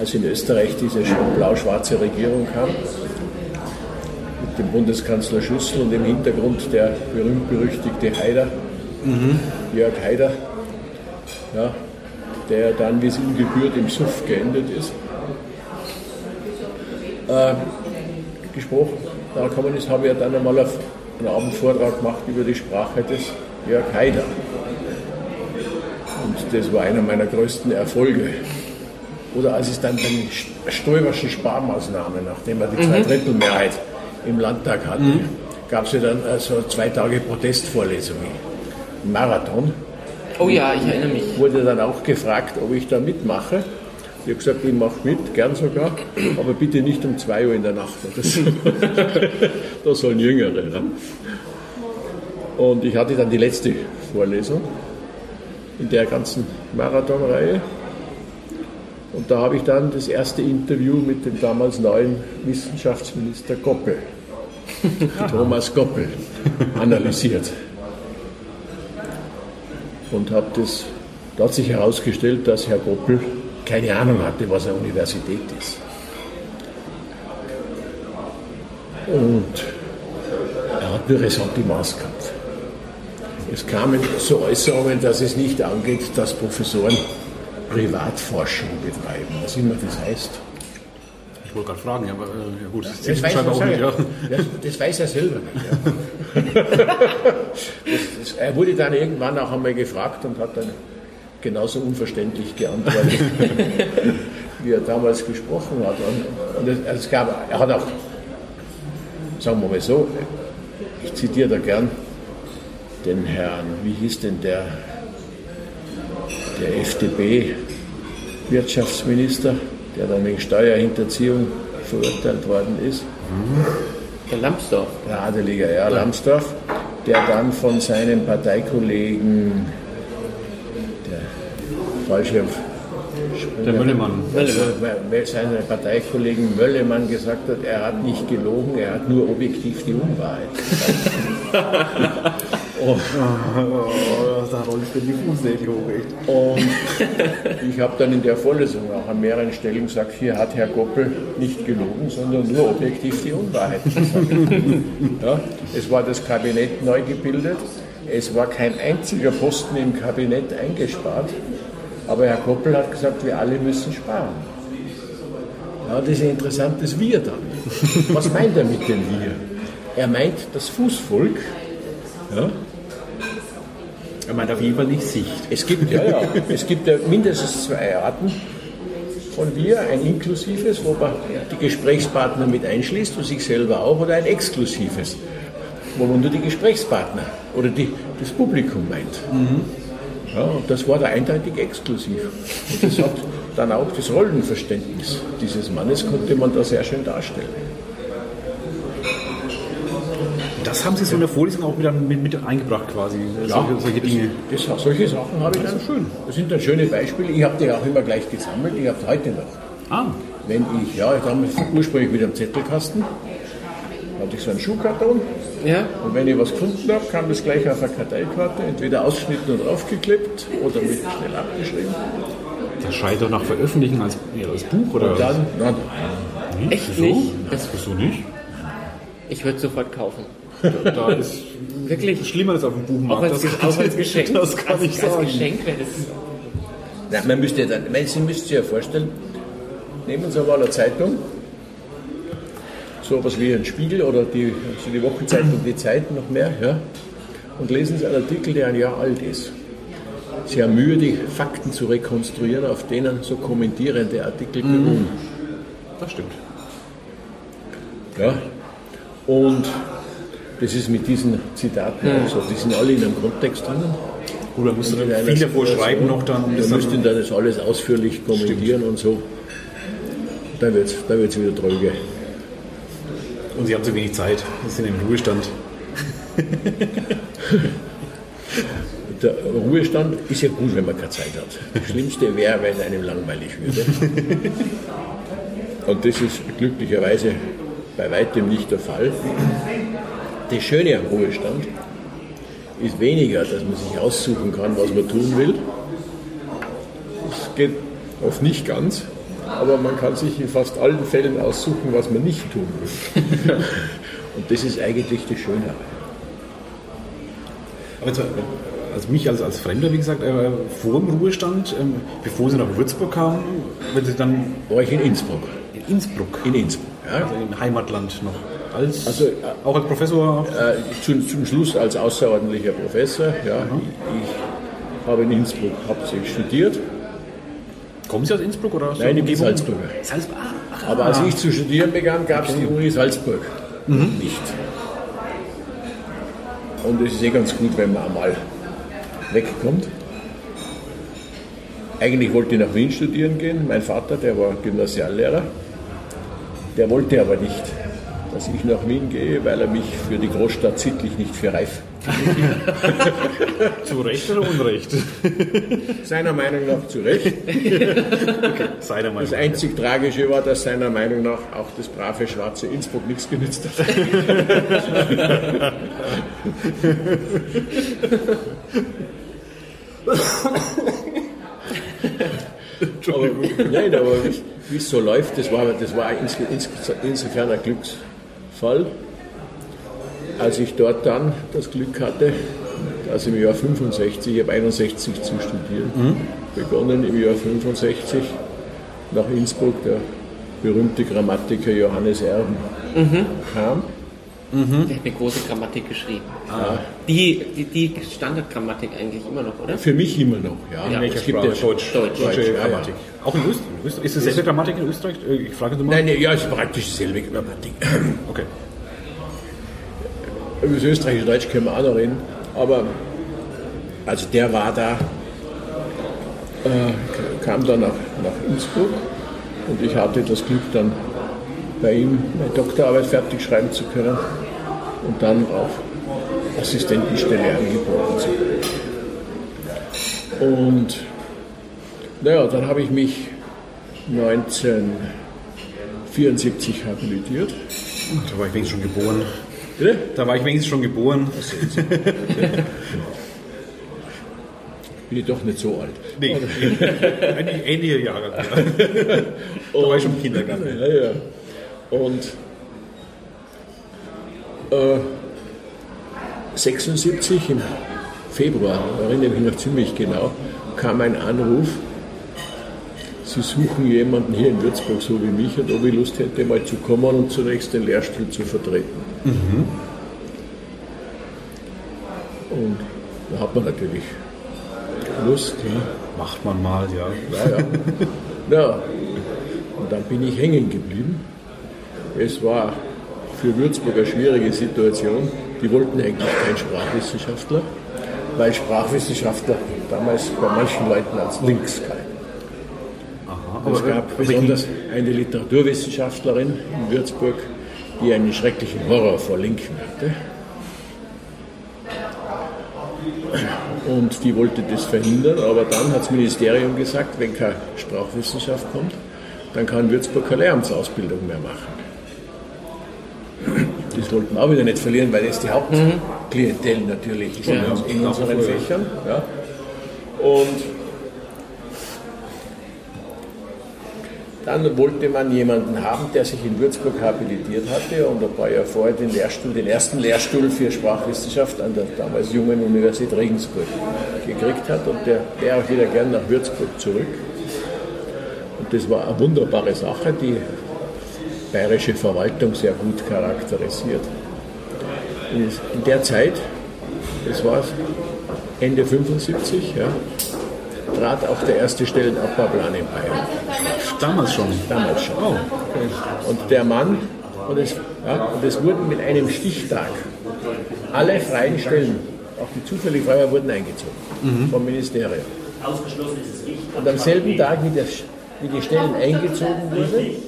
Speaker 3: als in Österreich diese blau-schwarze Regierung kam, mit dem Bundeskanzler Schüssel und im Hintergrund der berühmt-berüchtigte Haider, Jörg Haider, ja, der dann, wie es ihm gebührt, im Suff geendet ist äh, gesprochen. Da gekommen ist, habe ich ja dann einmal einen Abendvortrag gemacht über die Sprache des Jörg Haider. Und das war einer meiner größten Erfolge. Oder als es dann den Stoiberschen Sparmaßnahmen, nachdem er die Zweidrittelmehrheit im Landtag hatte, gab es ja dann also zwei Tage Protestvorlesungen. Marathon
Speaker 2: Oh ja, ich erinnere mich.
Speaker 3: wurde dann auch gefragt, ob ich da mitmache. Ich habe gesagt, ich mache mit, gern sogar, aber bitte nicht um 2 Uhr in der Nacht. Das, [LAUGHS] da sollen Jüngere. Ne? Und ich hatte dann die letzte Vorlesung in der ganzen Marathonreihe. Und da habe ich dann das erste Interview mit dem damals neuen Wissenschaftsminister Goppel, [LAUGHS] Thomas Goppel, analysiert. Und habe das, da hat sich herausgestellt, dass Herr Goppel keine Ahnung hatte, was eine Universität ist. Und er hat nur Ressentiments gehabt. Es kamen so Äußerungen, dass es nicht angeht, dass Professoren Privatforschung betreiben, was immer das heißt.
Speaker 1: Ich wollte gerade fragen, aber äh, ja gut, das,
Speaker 3: Das weiß, auch
Speaker 1: nicht. Ja.
Speaker 3: das, das weiß er selber nicht. Ja. [LAUGHS] das, das, er wurde dann irgendwann auch einmal gefragt und hat dann genauso unverständlich geantwortet, [LAUGHS] wie er damals gesprochen hat. Und, und es, es gab, er hat auch, sagen wir mal so, ich zitiere da gern den Herrn, wie hieß denn der, der FDP-Wirtschaftsminister, der dann wegen Steuerhinterziehung verurteilt worden ist.
Speaker 2: Der Lambsdorff.
Speaker 3: Der Adeliger, ja, Lambsdorff, der dann von seinem Parteikollegen, der Fallschirm,
Speaker 1: Der Möllemann.
Speaker 3: also, weil seinem Parteikollegen Möllemann gesagt hat, er hat nicht gelogen, er hat nur objektiv die Unwahrheit gesagt. [LAUGHS]
Speaker 1: Oh, [LAUGHS] da rollt mir die Fußnägel hoch.
Speaker 3: Und ich habe dann in der Vorlesung auch an mehreren Stellen gesagt, hier hat Herr Goppel nicht gelogen, sondern nur objektiv die Unwahrheit gesagt. [LAUGHS] Ja, es war das Kabinett neu gebildet, es war kein einziger Posten im Kabinett eingespart, aber Herr Goppel hat gesagt, wir alle müssen sparen. Ja, das ist ein interessantes Wir dann. Was meint er mit dem Wir? Er meint das Fußvolk, ja,
Speaker 1: Er meint auf jeden Fall nicht Sicht.
Speaker 3: es gibt, ja, ja, es gibt mindestens zwei Arten von Wir, ein inklusives, wo man die Gesprächspartner mit einschließt und sich selber auch, oder ein exklusives, wo man nur die Gesprächspartner oder die, das Publikum meint. Ja, und das war da eindeutig exklusiv. Und das hat dann auch das Rollenverständnis dieses Mannes konnte man da sehr schön darstellen.
Speaker 1: Das haben Sie so in der Vorlesung auch wieder mit, mit eingebracht quasi, solche, solche Dinge.
Speaker 3: Das, das, solche Sachen habe ich dann schön. Das sind dann schöne Beispiele. Ich habe die auch immer gleich gesammelt. Ich habe heute noch.
Speaker 1: Ah,
Speaker 3: Wenn ich, ja, ich habe ursprünglich mit einem Zettelkasten, hatte ich so einen Schuhkarton
Speaker 2: Ja?
Speaker 3: und wenn ich was gefunden habe, kam das gleich auf eine Karteikarte, entweder ausgeschnitten und draufgeklebt oder mit schnell abgeschrieben.
Speaker 1: das schreit doch nach Veröffentlichen als, ja, als Buch oder
Speaker 3: Und dann, nein,
Speaker 1: Nicht?
Speaker 2: Echt
Speaker 1: Wieso?
Speaker 2: nicht?
Speaker 1: Das, wieso nicht?
Speaker 2: Ich würde sofort kaufen.
Speaker 1: Da ist
Speaker 2: Wirklich?
Speaker 1: schlimmer als auf dem Buchmarkt.
Speaker 2: Auch als,
Speaker 1: das,
Speaker 2: auch als Geschenk.
Speaker 1: Das kann
Speaker 2: als,
Speaker 1: ich
Speaker 2: als
Speaker 1: sagen.
Speaker 2: Geschenk wäre das.
Speaker 3: Nein, man müsste dann, weil Sie müssen sich ja vorstellen, nehmen Sie mal eine Zeitung, so etwas wie ein Spiegel oder die, also die Wochenzeitung Die Zeit noch mehr, ja, und lesen Sie einen Artikel, der ein Jahr alt ist. Sie haben Mühe, die Fakten zu rekonstruieren, auf denen so kommentierende Artikel beruhen.
Speaker 1: Das stimmt.
Speaker 3: Ja? Und das ist mit diesen Zitaten auch so. Die sind alle in einem Kontext drinnen.
Speaker 1: Oder musst du
Speaker 3: Und
Speaker 1: dann viel davor schreiben noch dann?
Speaker 3: Da
Speaker 1: ist
Speaker 3: müsst
Speaker 1: dann
Speaker 3: dann das alles ausführlich kommentieren und so. Dann wird es dann wird's wieder tröge.
Speaker 1: und sie haben zu wenig Zeit. Sie sind im Ruhestand. [LAUGHS]
Speaker 3: Der Ruhestand ist ja gut, wenn man keine Zeit hat. Das Schlimmste wäre, wenn einem langweilig würde. [LAUGHS] Und das ist glücklicherweise bei weitem nicht der Fall. Das Schöne am Ruhestand ist weniger, dass man sich aussuchen kann, was man tun will. Das geht oft nicht ganz, aber man kann sich in fast allen Fällen aussuchen, was man nicht tun will. [LAUGHS] Und das ist eigentlich das Schöne.
Speaker 1: Aber jetzt, äh, also mich als, als Fremder, wie gesagt, äh, vor dem Ruhestand, ähm, bevor sie nach Würzburg kamen, wenn sie dann
Speaker 3: War ich in Innsbruck.
Speaker 1: in Innsbruck,
Speaker 3: In Innsbruck. Ja.
Speaker 1: also im Heimatland noch, als,
Speaker 3: Also, äh,
Speaker 1: auch als Professor.
Speaker 3: Äh, zum, zum Schluss als außerordentlicher Professor. Ja. Ich, ich habe in Innsbruck hauptsächlich studiert.
Speaker 1: Kommen Sie aus Innsbruck oder aus
Speaker 3: Nein, ich bin? Salzburger.
Speaker 1: Salzburg. Ah,
Speaker 3: Aber als ich zu studieren begann, gab es die Uni Salzburg nicht. Und es ist eh ganz gut, wenn man einmal wegkommt. eigentlich wollte ich nach Wien studieren gehen. Mein Vater, der war Gymnasiallehrer, der wollte aber nicht, dass ich nach Wien gehe, weil er mich für die Großstadt sittlich nicht für reif [LAUGHS]
Speaker 1: Zu Recht oder Unrecht?
Speaker 3: Seiner Meinung nach zu Recht.
Speaker 1: Seiner Meinung
Speaker 3: Das einzig Tragische war, dass seiner Meinung nach auch das brave schwarze Innsbruck nichts genützt hat. aber, nein, aber wie es so läuft, das war, das war ins, ins, insofern ein Glücksfall, als ich dort dann das Glück hatte, also im Jahr 65, ich habe 61 zu studieren, begonnen im Jahr 65 nach Innsbruck, der berühmte Grammatiker Johannes Erben kam.
Speaker 2: Der hat eine große Grammatik geschrieben. Die, die, die Standardgrammatik eigentlich immer noch, oder?
Speaker 3: Für mich immer noch, ja.
Speaker 1: Welcher
Speaker 3: Es gibt ja-
Speaker 1: Deutsch.
Speaker 2: Deutsch.
Speaker 1: Deutsche
Speaker 3: Deutsch, ja,
Speaker 1: Grammatik. Auch in Österreich? Österreich? Ist es selbe Grammatik in Österreich? Äh, Ich frage du mal.
Speaker 3: Nein, nee, ja, es ist praktisch dieselbe Grammatik. [CLEARS THROAT]
Speaker 1: Okay.
Speaker 3: Über das österreichische Deutsch können wir auch noch reden. Aber also der war da, äh, kam dann nach, nach Innsbruck und ich hatte das Glück dann bei ihm meine Doktorarbeit fertig schreiben zu können und dann auch Assistentenstelle angeboten zu bekommen. Und naja, dann habe ich mich 1974 habilitiert.
Speaker 1: Da war ich wenigstens schon geboren.
Speaker 3: Bitte?
Speaker 1: Da war ich wenigstens schon geboren.
Speaker 3: Bin ich doch nicht so alt.
Speaker 1: Nee, [LAUGHS] ähnliche Jahre. Ja. [LAUGHS] Da war ich schon im Kindergarten.
Speaker 3: Ja, ja. Und äh, 76 im Februar, erinnere mich noch ziemlich genau, kam ein Anruf, Sie suchen jemanden hier in Würzburg, so wie mich, und ob ich Lust hätte, mal zu kommen und zunächst den Lehrstuhl zu vertreten. Und da hat man natürlich Lust. Ja.
Speaker 1: Macht man mal, ja.
Speaker 3: Ja, ja. [LAUGHS] ja. Und dann bin ich hängen geblieben. Es war für Würzburg eine schwierige Situation. Die wollten eigentlich keinen Sprachwissenschaftler, weil Sprachwissenschaftler damals bei manchen Leuten als links galten. Es gab besonders eine Literaturwissenschaftlerin in Würzburg, die einen schrecklichen Horror vor Linken hatte. Und die wollte das verhindern, aber dann hat das Ministerium gesagt, wenn keine Sprachwissenschaft kommt, dann kann Würzburg keine Lehramtsausbildung mehr machen. Das wollten wir auch wieder nicht verlieren, weil das die Hauptklientel natürlich ist in,
Speaker 1: Ja,
Speaker 3: in unseren. Fächern. Ja. Und dann wollte man jemanden haben, der sich in Würzburg habilitiert hatte und ein paar Jahre vorher den Lehrstuhl, den ersten Lehrstuhl für Sprachwissenschaft an der damals jungen Universität Regensburg gekriegt hat und der wäre auch wieder gern nach Würzburg zurück. Und das war eine wunderbare Sache, die bayerische Verwaltung sehr gut charakterisiert. In der Zeit, das war Ende 75, ja, trat auch der erste Stellenabbauplan in Bayern.
Speaker 1: Damals schon.
Speaker 3: Damals schon.
Speaker 1: Oh,
Speaker 3: Und der Mann, und es, ja, und es wurden mit einem Stichtag alle freien Stellen, auch die zufällig frei waren, wurden eingezogen vom Ministerium.
Speaker 4: Ausgeschlossen ist es nicht.
Speaker 3: Und am selben Tag, wie, das, wie die Stellen eingezogen wurden,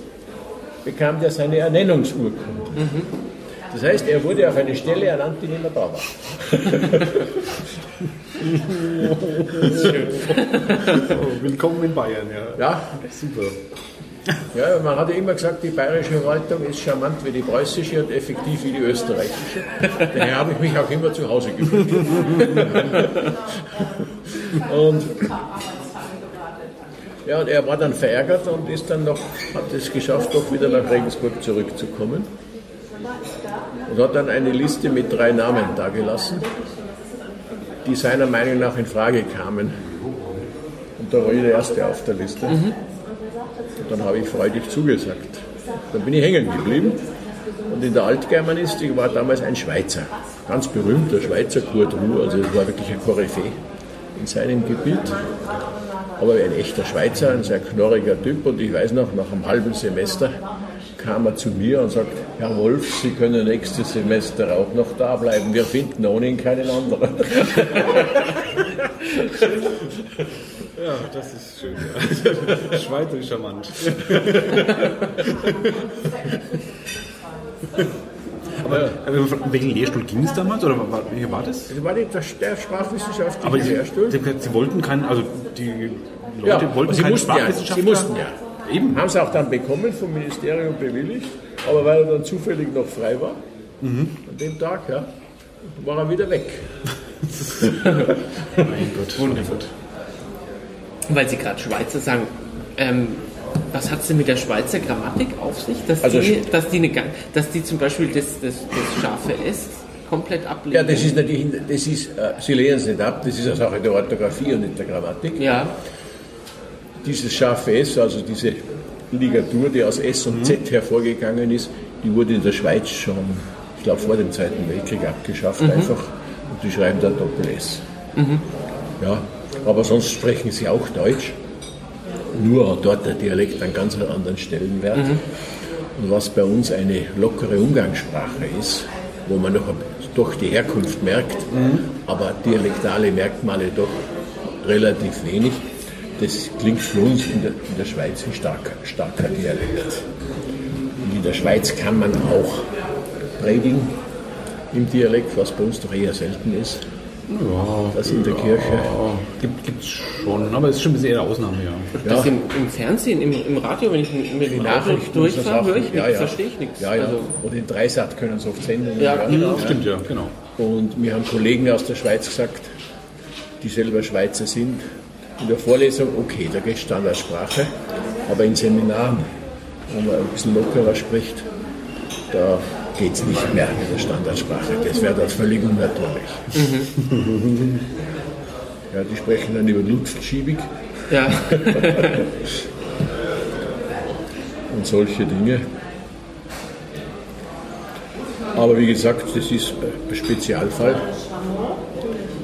Speaker 3: bekam der seine Ernennungsurkunde. Das heißt, er wurde auf eine Stelle ernannt, die nicht mehr da war. [LAUGHS]
Speaker 1: willkommen in Bayern, ja.
Speaker 3: Ja,
Speaker 1: Super.
Speaker 3: Ja, man hat ja immer gesagt, die bayerische Verwaltung ist charmant wie die preußische und effektiv wie die österreichische. Daher habe ich mich auch immer zu Hause gefühlt. [LAUGHS] und, ja, und er war dann verärgert und ist dann noch, hat es geschafft, doch wieder nach Regensburg zurückzukommen. Und hat dann eine Liste mit drei Namen dagelassen, die seiner Meinung nach in Frage kamen. Und da war ich der Erste auf der Liste. Und dann habe ich freudig zugesagt. Dann bin ich hängen geblieben. Und in der Altgermanistik war damals ein Schweizer, ganz berühmter Schweizer Kurt Ruhr, also es war wirklich ein Koryphäe in seinem Gebiet. Aber ein echter Schweizer, ein sehr knorriger Typ. Und ich weiß noch, nach einem halben Semester kam er zu mir und sagt, Herr Wolf, Sie können nächstes Semester auch noch da bleiben. Wir finden ohne ihn keinen anderen. [LAUGHS]
Speaker 1: Ja, das ist schön. Ja. [LAUGHS] Schweizerisch charmant. [LAUGHS] Aber aber in welchen Lehrstuhl ging es damals? Oder war, wie war das?
Speaker 3: Das war die, der, der sprachwissenschaftliche
Speaker 1: Aber sie,
Speaker 3: Lehrstuhl.
Speaker 1: sie, sie wollten keinen, also die Leute wollten
Speaker 3: sie
Speaker 1: keinen
Speaker 3: mussten ja.
Speaker 1: Sprachwissenschaftler.
Speaker 3: Sie mussten ja.
Speaker 1: Eben.
Speaker 3: Haben sie auch dann bekommen, vom Ministerium bewilligt, aber weil er dann zufällig noch frei war,
Speaker 1: Mhm.
Speaker 3: an dem Tag, ja, war er wieder weg. [LAUGHS]
Speaker 1: Mein Gott. Wundervoll.
Speaker 2: Weil Sie gerade Schweizer sagen, ähm, was hat es denn mit der Schweizer Grammatik auf sich? Dass,
Speaker 3: Also
Speaker 2: die, dass, die, eine, dass die zum Beispiel das, das, das scharfe S komplett ablehnen?
Speaker 3: Ja, das ist natürlich, das ist, äh, Sie lehnen es nicht ab, das ist eine Sache der Orthographie und nicht der Grammatik.
Speaker 2: Ja,
Speaker 3: Dieses scharfe S, also diese Ligatur, die aus S und Z hervorgegangen ist, die wurde in der Schweiz schon, ich glaube, vor dem Zweiten Weltkrieg abgeschafft einfach. Und die schreiben da Doppel-S. Ja, aber sonst sprechen sie auch Deutsch. Nur hat dort der Dialekt einen ganz anderen Stellenwert. Und was bei uns eine lockere Umgangssprache ist, wo man noch doch die Herkunft merkt, aber dialektale Merkmale doch relativ wenig, das klingt für uns in der, in der Schweiz ein starker, starker Dialekt. Und in der Schweiz kann man auch predigen im Dialekt, was bei uns doch eher selten ist.
Speaker 1: Ja,
Speaker 3: Das in der Kirche.
Speaker 1: gibt es schon, aber es ist schon ein bisschen eher eine Ausnahme, ja.
Speaker 2: das im, im Fernsehen, im, im Radio, wenn ich dem Auto
Speaker 3: Nachrichten
Speaker 2: durchfahre, höre ich nichts,
Speaker 3: Ja, ja.
Speaker 2: verstehe ich nichts.
Speaker 3: Ja, ja.
Speaker 2: Also,
Speaker 3: Und in Dreisat können sie oft Sendungen
Speaker 2: Ja, genau.
Speaker 1: Stimmt, ja, genau.
Speaker 3: Und mir haben Kollegen aus der Schweiz gesagt, die selber Schweizer sind, in der Vorlesung, okay, da geht Standardsprache, aber in Seminaren, wo man ein bisschen lockerer spricht, da geht es nicht mehr mit der Standardsprache. Das wäre dann völlig unnatürlich. ja, die sprechen dann über Lutzschiebig
Speaker 2: ja. [LAUGHS]
Speaker 3: und solche Dinge. Aber wie gesagt, das ist ein Spezialfall,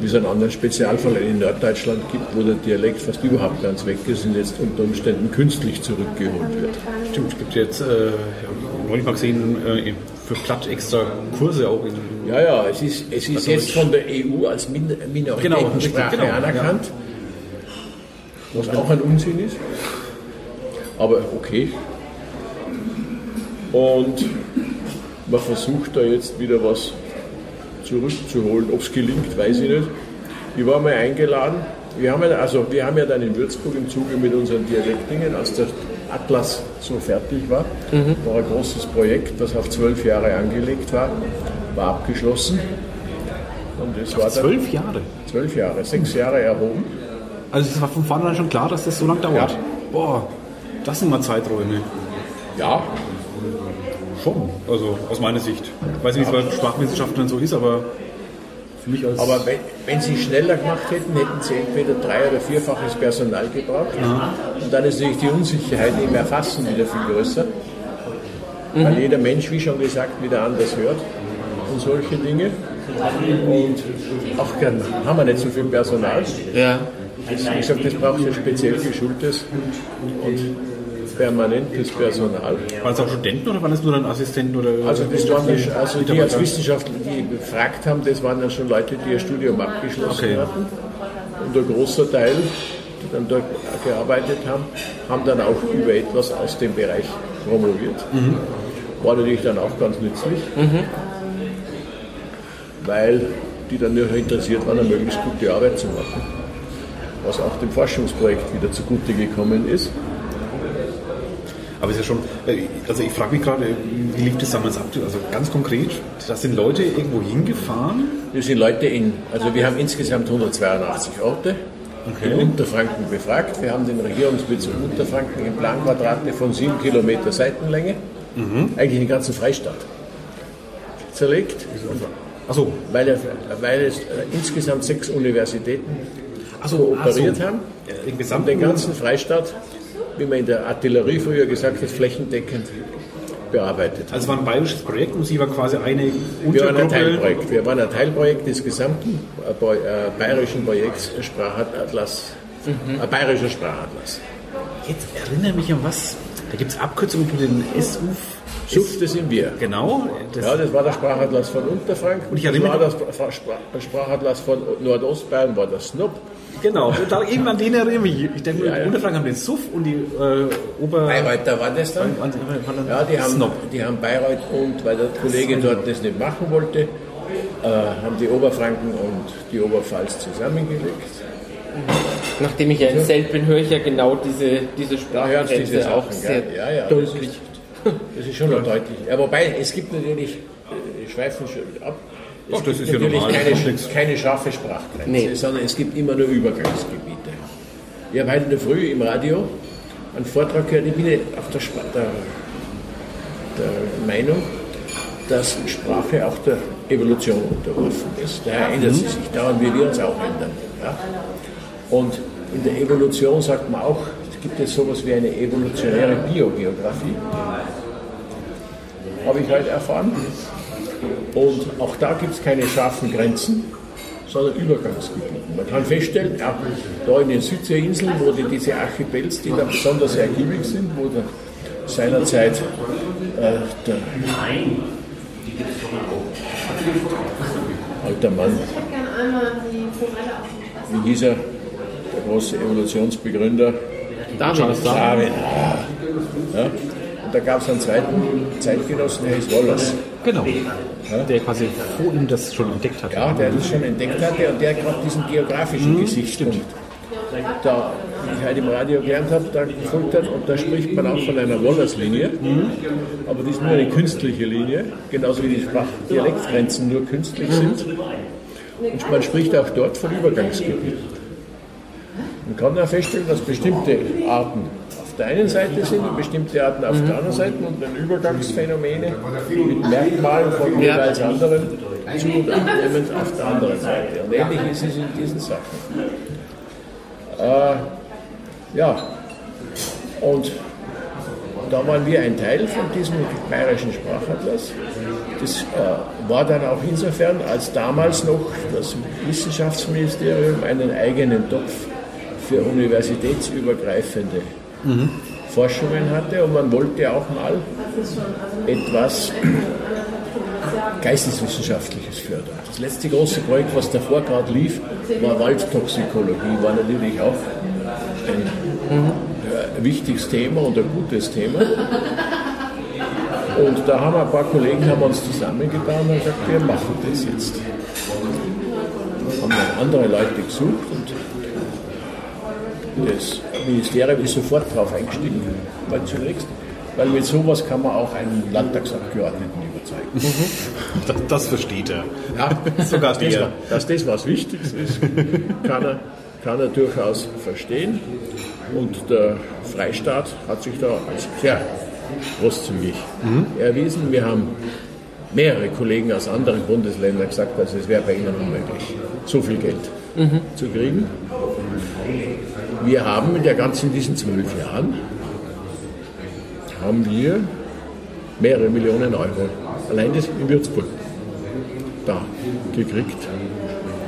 Speaker 3: wie es einen anderen Spezialfall in Norddeutschland gibt, wo der Dialekt fast überhaupt ganz weg ist und jetzt unter Umständen künstlich zurückgeholt wird.
Speaker 1: Stimmt, es gibt jetzt, äh, ich habe neulich mal gesehen, äh, für Platt extra Kurse auch in.
Speaker 3: Ja, ja, es ist, es ist jetzt von der EU als Min Minoritätensprache
Speaker 1: Genau, genau,
Speaker 3: anerkannt, was auch ein Unsinn ist. Aber okay. Und man versucht da jetzt wieder was zurückzuholen. Ob es gelingt, weiß ich nicht. Ich war mal eingeladen. Wir haben, ja, also, wir haben ja dann in Würzburg im Zuge mit unseren Dialektdingen, als der Atlas so fertig war, war ein großes Projekt, das auf zwölf Jahre angelegt war, war abgeschlossen. Und es war dann
Speaker 1: Zwölf Jahre.
Speaker 3: zwölf Jahre, sechs Jahre erhoben.
Speaker 1: Also es war von vornherein schon klar, dass das so lange dauert.
Speaker 3: Ja.
Speaker 1: Boah, das sind mal Zeiträume.
Speaker 3: Ja,
Speaker 1: Schon. Also aus meiner Sicht. Ich weiß nicht, wie es bei Sprachwissenschaftlern so ist, aber für mich als.
Speaker 3: aber wenn, wenn sie schneller gemacht hätten, hätten sie entweder drei- oder vierfaches Personal gebraucht. Und dann ist natürlich die Unsicherheit im Erfassen wieder viel größer. Weil jeder Mensch, wie schon gesagt, wieder anders hört und solche Dinge. Und auch gern haben wir nicht so viel Personal.
Speaker 2: ja.
Speaker 3: Das, wie gesagt, das braucht ein speziell geschultes und permanentes Personal.
Speaker 1: waren es auch Studenten oder waren es nur dann Assistenten oder.
Speaker 3: Also das waren schon- also die als? Wissenschaftler, die befragt haben, das waren dann schon Leute, die ihr Studium abgeschlossen
Speaker 1: Okay.
Speaker 3: hatten. Und ein großer Teil, die dann dort gearbeitet haben, haben dann auch über etwas aus dem Bereich promoviert. War natürlich dann auch ganz nützlich, weil die dann nur interessiert waren, eine möglichst gute Arbeit zu machen. Was auch dem Forschungsprojekt wieder zugute gekommen ist.
Speaker 1: Aber es ist ja schon, äh, also ich frage mich gerade, wie lief das damals ab? Also ganz konkret, da sind Leute irgendwo hingefahren.
Speaker 3: Wir sind Leute in, also wir haben insgesamt 182 Orte in Unterfranken befragt. Wir haben den Regierungsbezirk Unterfranken in Planquadrate von 7 Kilometer Seitenlänge, eigentlich den ganzen Freistaat, zerlegt,
Speaker 1: Achso,
Speaker 3: weil, er, weil es äh, insgesamt sechs Universitäten
Speaker 1: also
Speaker 3: operiert haben
Speaker 1: Im
Speaker 3: und
Speaker 1: gesamten
Speaker 3: den ganzen Freistaat, wie man in der Artillerie früher gesagt hat, flächendeckend bearbeitet.
Speaker 1: Also es war ein bayerisches Projekt und Sie waren quasi eine
Speaker 3: Wir waren ein
Speaker 1: Untergruppe.
Speaker 3: Teilprojekt. Wir waren ein Teilprojekt des gesamten äh, äh, bayerischen Projekts äh, Sprachatlas, äh, bayerischer Sprachatlas.
Speaker 1: Jetzt erinnere mich an was. Da gibt es Abkürzungen für den SUF,
Speaker 3: Suff, das sind wir.
Speaker 1: Genau. Das,
Speaker 3: Ja, das war der Sprachatlas von Unterfranken.
Speaker 1: Und ich erinnere
Speaker 3: das war das Spra- der Sprachatlas von Nordostbayern, war der Snob.
Speaker 1: Genau. Da, eben an den erinnere ich mich. Ich denke,
Speaker 3: Ja, ja.
Speaker 1: Unterfranken haben den Suff und die äh, Ober...
Speaker 3: Bayreuther war das dann?
Speaker 1: An- an-
Speaker 3: Ja, die haben,
Speaker 1: Snob.
Speaker 3: die haben Bayreuth und weil der Kollege dort das nicht machen wollte, äh, haben die Oberfranken und die Oberpfalz zusammengelegt.
Speaker 2: Nachdem ich ja in Selt bin, höre ich ja genau diese, diese
Speaker 3: Da hören Sie diese
Speaker 2: Sprachgrenze auch
Speaker 3: Sachen,
Speaker 2: sehr?
Speaker 3: Ja, ja, das
Speaker 2: deutlich.
Speaker 3: ist, das ist schon noch deutlich. Ja, wobei, es gibt natürlich, äh, ich schweife schon ab, es
Speaker 1: Ach, das ist ja
Speaker 3: natürlich
Speaker 1: normal,
Speaker 3: keine, keine scharfe Sprachgrenze,
Speaker 2: Nee.
Speaker 3: sondern es gibt immer nur Übergangsgebiete. Ich habe heute in der Früh im Radio einen Vortrag gehört, ich bin auf der, der, der Meinung, dass Sprache auch der Evolution unterworfen ist. Daher ändert sie sich dauernd, wie wir uns auch ändern. Ja? Und in der Evolution sagt man auch, es gibt jetzt sowas wie eine evolutionäre Biogeografie. Habe ich heute erfahren. Und auch da gibt es keine scharfen Grenzen, sondern Übergangsgebiete. Man kann feststellen, ja, da in den Südseeinseln, wo die, diese Archipels, die da besonders ergiebig sind, wo der, seinerzeit äh, der alter Mann
Speaker 5: Ich hätte gerne einmal die Forelle auf dem
Speaker 3: wie hieß er, der große Evolutionsbegründer,
Speaker 2: Darwin.
Speaker 3: Darwin. Ja. Und da gab es einen zweiten Zeitgenossen, der hieß Wallace.
Speaker 1: Genau. Der quasi vor ihm das schon entdeckt hat.
Speaker 3: Ja, der das schon entdeckt hatte und der gerade diesen geografischen Gesichtspunkt da, wie ich heute im Radio gelernt habe, da gefolgt hat und da spricht man auch von einer Wallace-Linie, aber die ist nur eine künstliche Linie, genauso wie die Sprach Dialektgrenzen nur künstlich sind. Und man spricht auch dort von Übergangsgebieten. Man kann auch feststellen, dass bestimmte Arten der einen Seite sind und bestimmte Arten auf der anderen Seite und dann Übergangsphänomene mit Merkmalen von jeweils anderen zu und abnehmend auf der anderen Seite. Und ähnlich ist es in diesen Sachen. Äh, ja, und da waren wir ein Teil von diesem bayerischen Sprachatlas. Das äh, war dann auch insofern, als damals noch das Wissenschaftsministerium einen eigenen Topf für universitätsübergreifende Forschungen hatte und man wollte auch mal etwas Geisteswissenschaftliches fördern. Das letzte große Projekt, was davor gerade lief, war Waldtoxikologie, war natürlich auch ein äh, wichtiges Thema und ein gutes Thema. Und da haben ein paar Kollegen haben uns zusammengetan und gesagt, wir machen das jetzt. Haben dann andere Leute gesucht und das Ministerium ist sofort darauf eingestiegen, weil zunächst, weil mit sowas kann man auch einen Landtagsabgeordneten überzeugen. [LAUGHS]
Speaker 1: Das, das versteht er.
Speaker 3: Ja, [LAUGHS]
Speaker 1: Sogar
Speaker 3: dass, das,
Speaker 1: der.
Speaker 3: dass das was Wichtiges ist, kann er, kann er durchaus verstehen. Und der Freistaat hat sich da als sehr großzügig erwiesen. Wir haben mehrere Kollegen aus anderen Bundesländern gesagt, dass es wäre bei ihnen unmöglich, so viel Geld zu kriegen. Wir haben in der ganzen diesen zwölf Jahren haben wir mehrere Millionen Euro allein das in Würzburg da gekriegt,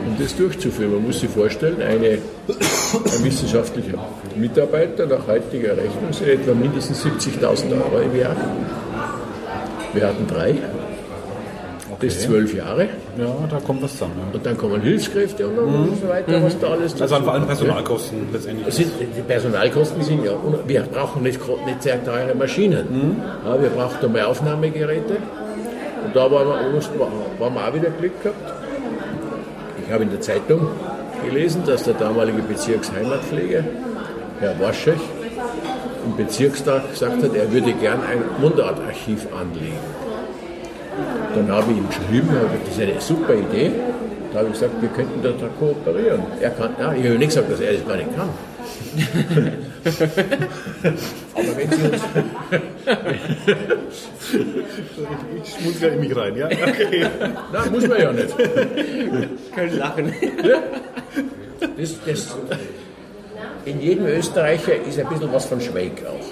Speaker 3: um das durchzuführen. Man muss sich vorstellen, eine, ein wissenschaftlicher Mitarbeiter nach heutiger Rechnung sind etwa mindestens 70.000 Euro im Jahr. Wir hatten drei, das zwölf Jahre.
Speaker 1: Ja, da kommt was zusammen.
Speaker 3: Und dann kommen Hilfskräfte und, und so weiter, was da alles
Speaker 1: Also an vor allem Personalkosten letztendlich.
Speaker 3: das sind, die Personalkosten sind ja, wir brauchen nicht, nicht sehr teure Maschinen. Ja, wir brauchen einmal Aufnahmegeräte. Und da waren wir, mussten waren wir auch wieder Glück gehabt. Ich habe in der Zeitung gelesen, dass der damalige Bezirksheimatpfleger, Herr Waschech, im Bezirkstag gesagt hat, er würde gern ein Mundartarchiv anlegen. Dann habe ich ihm geschrieben, habe gesagt, das ist eine super Idee. Da habe ich gesagt, wir könnten da, kooperieren. Er kann, ja, ich habe nicht gesagt, dass er das gar nicht kann. Aber wenn Sie uns,
Speaker 1: Ich schmunzel in mich rein, ja? Okay.
Speaker 3: nein, muss man ja nicht.
Speaker 2: Können lachen.
Speaker 3: Das, das, in jedem Österreicher ist ein bisschen was von Schweig auch.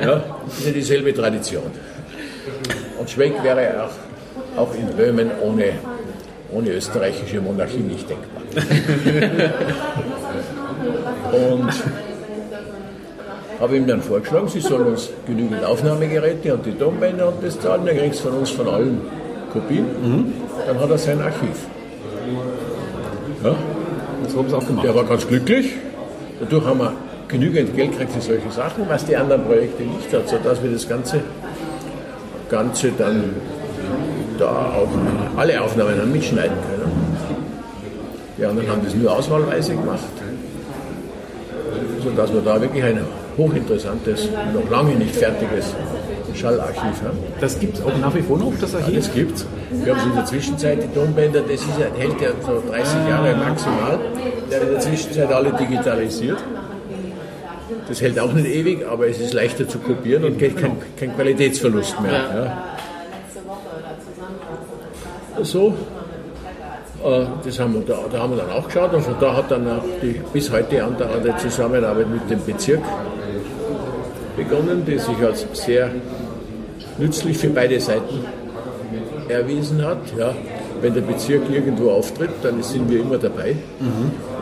Speaker 3: Ja, ist ja dieselbe Tradition. Und Schweig wäre auch, auch in Böhmen ohne, ohne österreichische Monarchie nicht denkbar. [LAUGHS] Und Habe ihm dann vorgeschlagen, sie sollen uns genügend Aufnahmegeräte und die Tonbänder und das zahlen, dann kriegst du von uns von allen Kopien. Dann hat er sein Archiv. Ja,
Speaker 1: So haben sie auch gemacht.
Speaker 3: der war ganz glücklich. Dadurch haben wir genügend Geld gekriegt für solche Sachen, was die anderen Projekte nicht hat, sodass wir das Ganze, Ganze dann da auch alle Aufnahmen haben mitschneiden können. Die anderen haben das nur auswahlweise gemacht, sodass wir da wirklich ein hochinteressantes, noch lange nicht fertiges Schallarchiv haben.
Speaker 1: Das gibt es auch nach wie vor noch, das
Speaker 3: Ja,
Speaker 1: Archiv?
Speaker 3: das gibt's. Wir haben in der Zwischenzeit die Tonbänder, das ist ja, hält ja so 30 Jahre maximal. Der hat in der Zwischenzeit alle digitalisiert. Das hält auch nicht ewig, aber es ist leichter zu kopieren und kein, kein, kein Qualitätsverlust mehr. Ja. So, äh, das haben wir da, da haben wir dann auch geschaut und von da hat dann auch die bis heute andauernde Zusammenarbeit mit dem Bezirk begonnen, die sich als sehr nützlich für beide Seiten erwiesen hat. Ja, wenn der Bezirk irgendwo auftritt, dann sind wir immer dabei.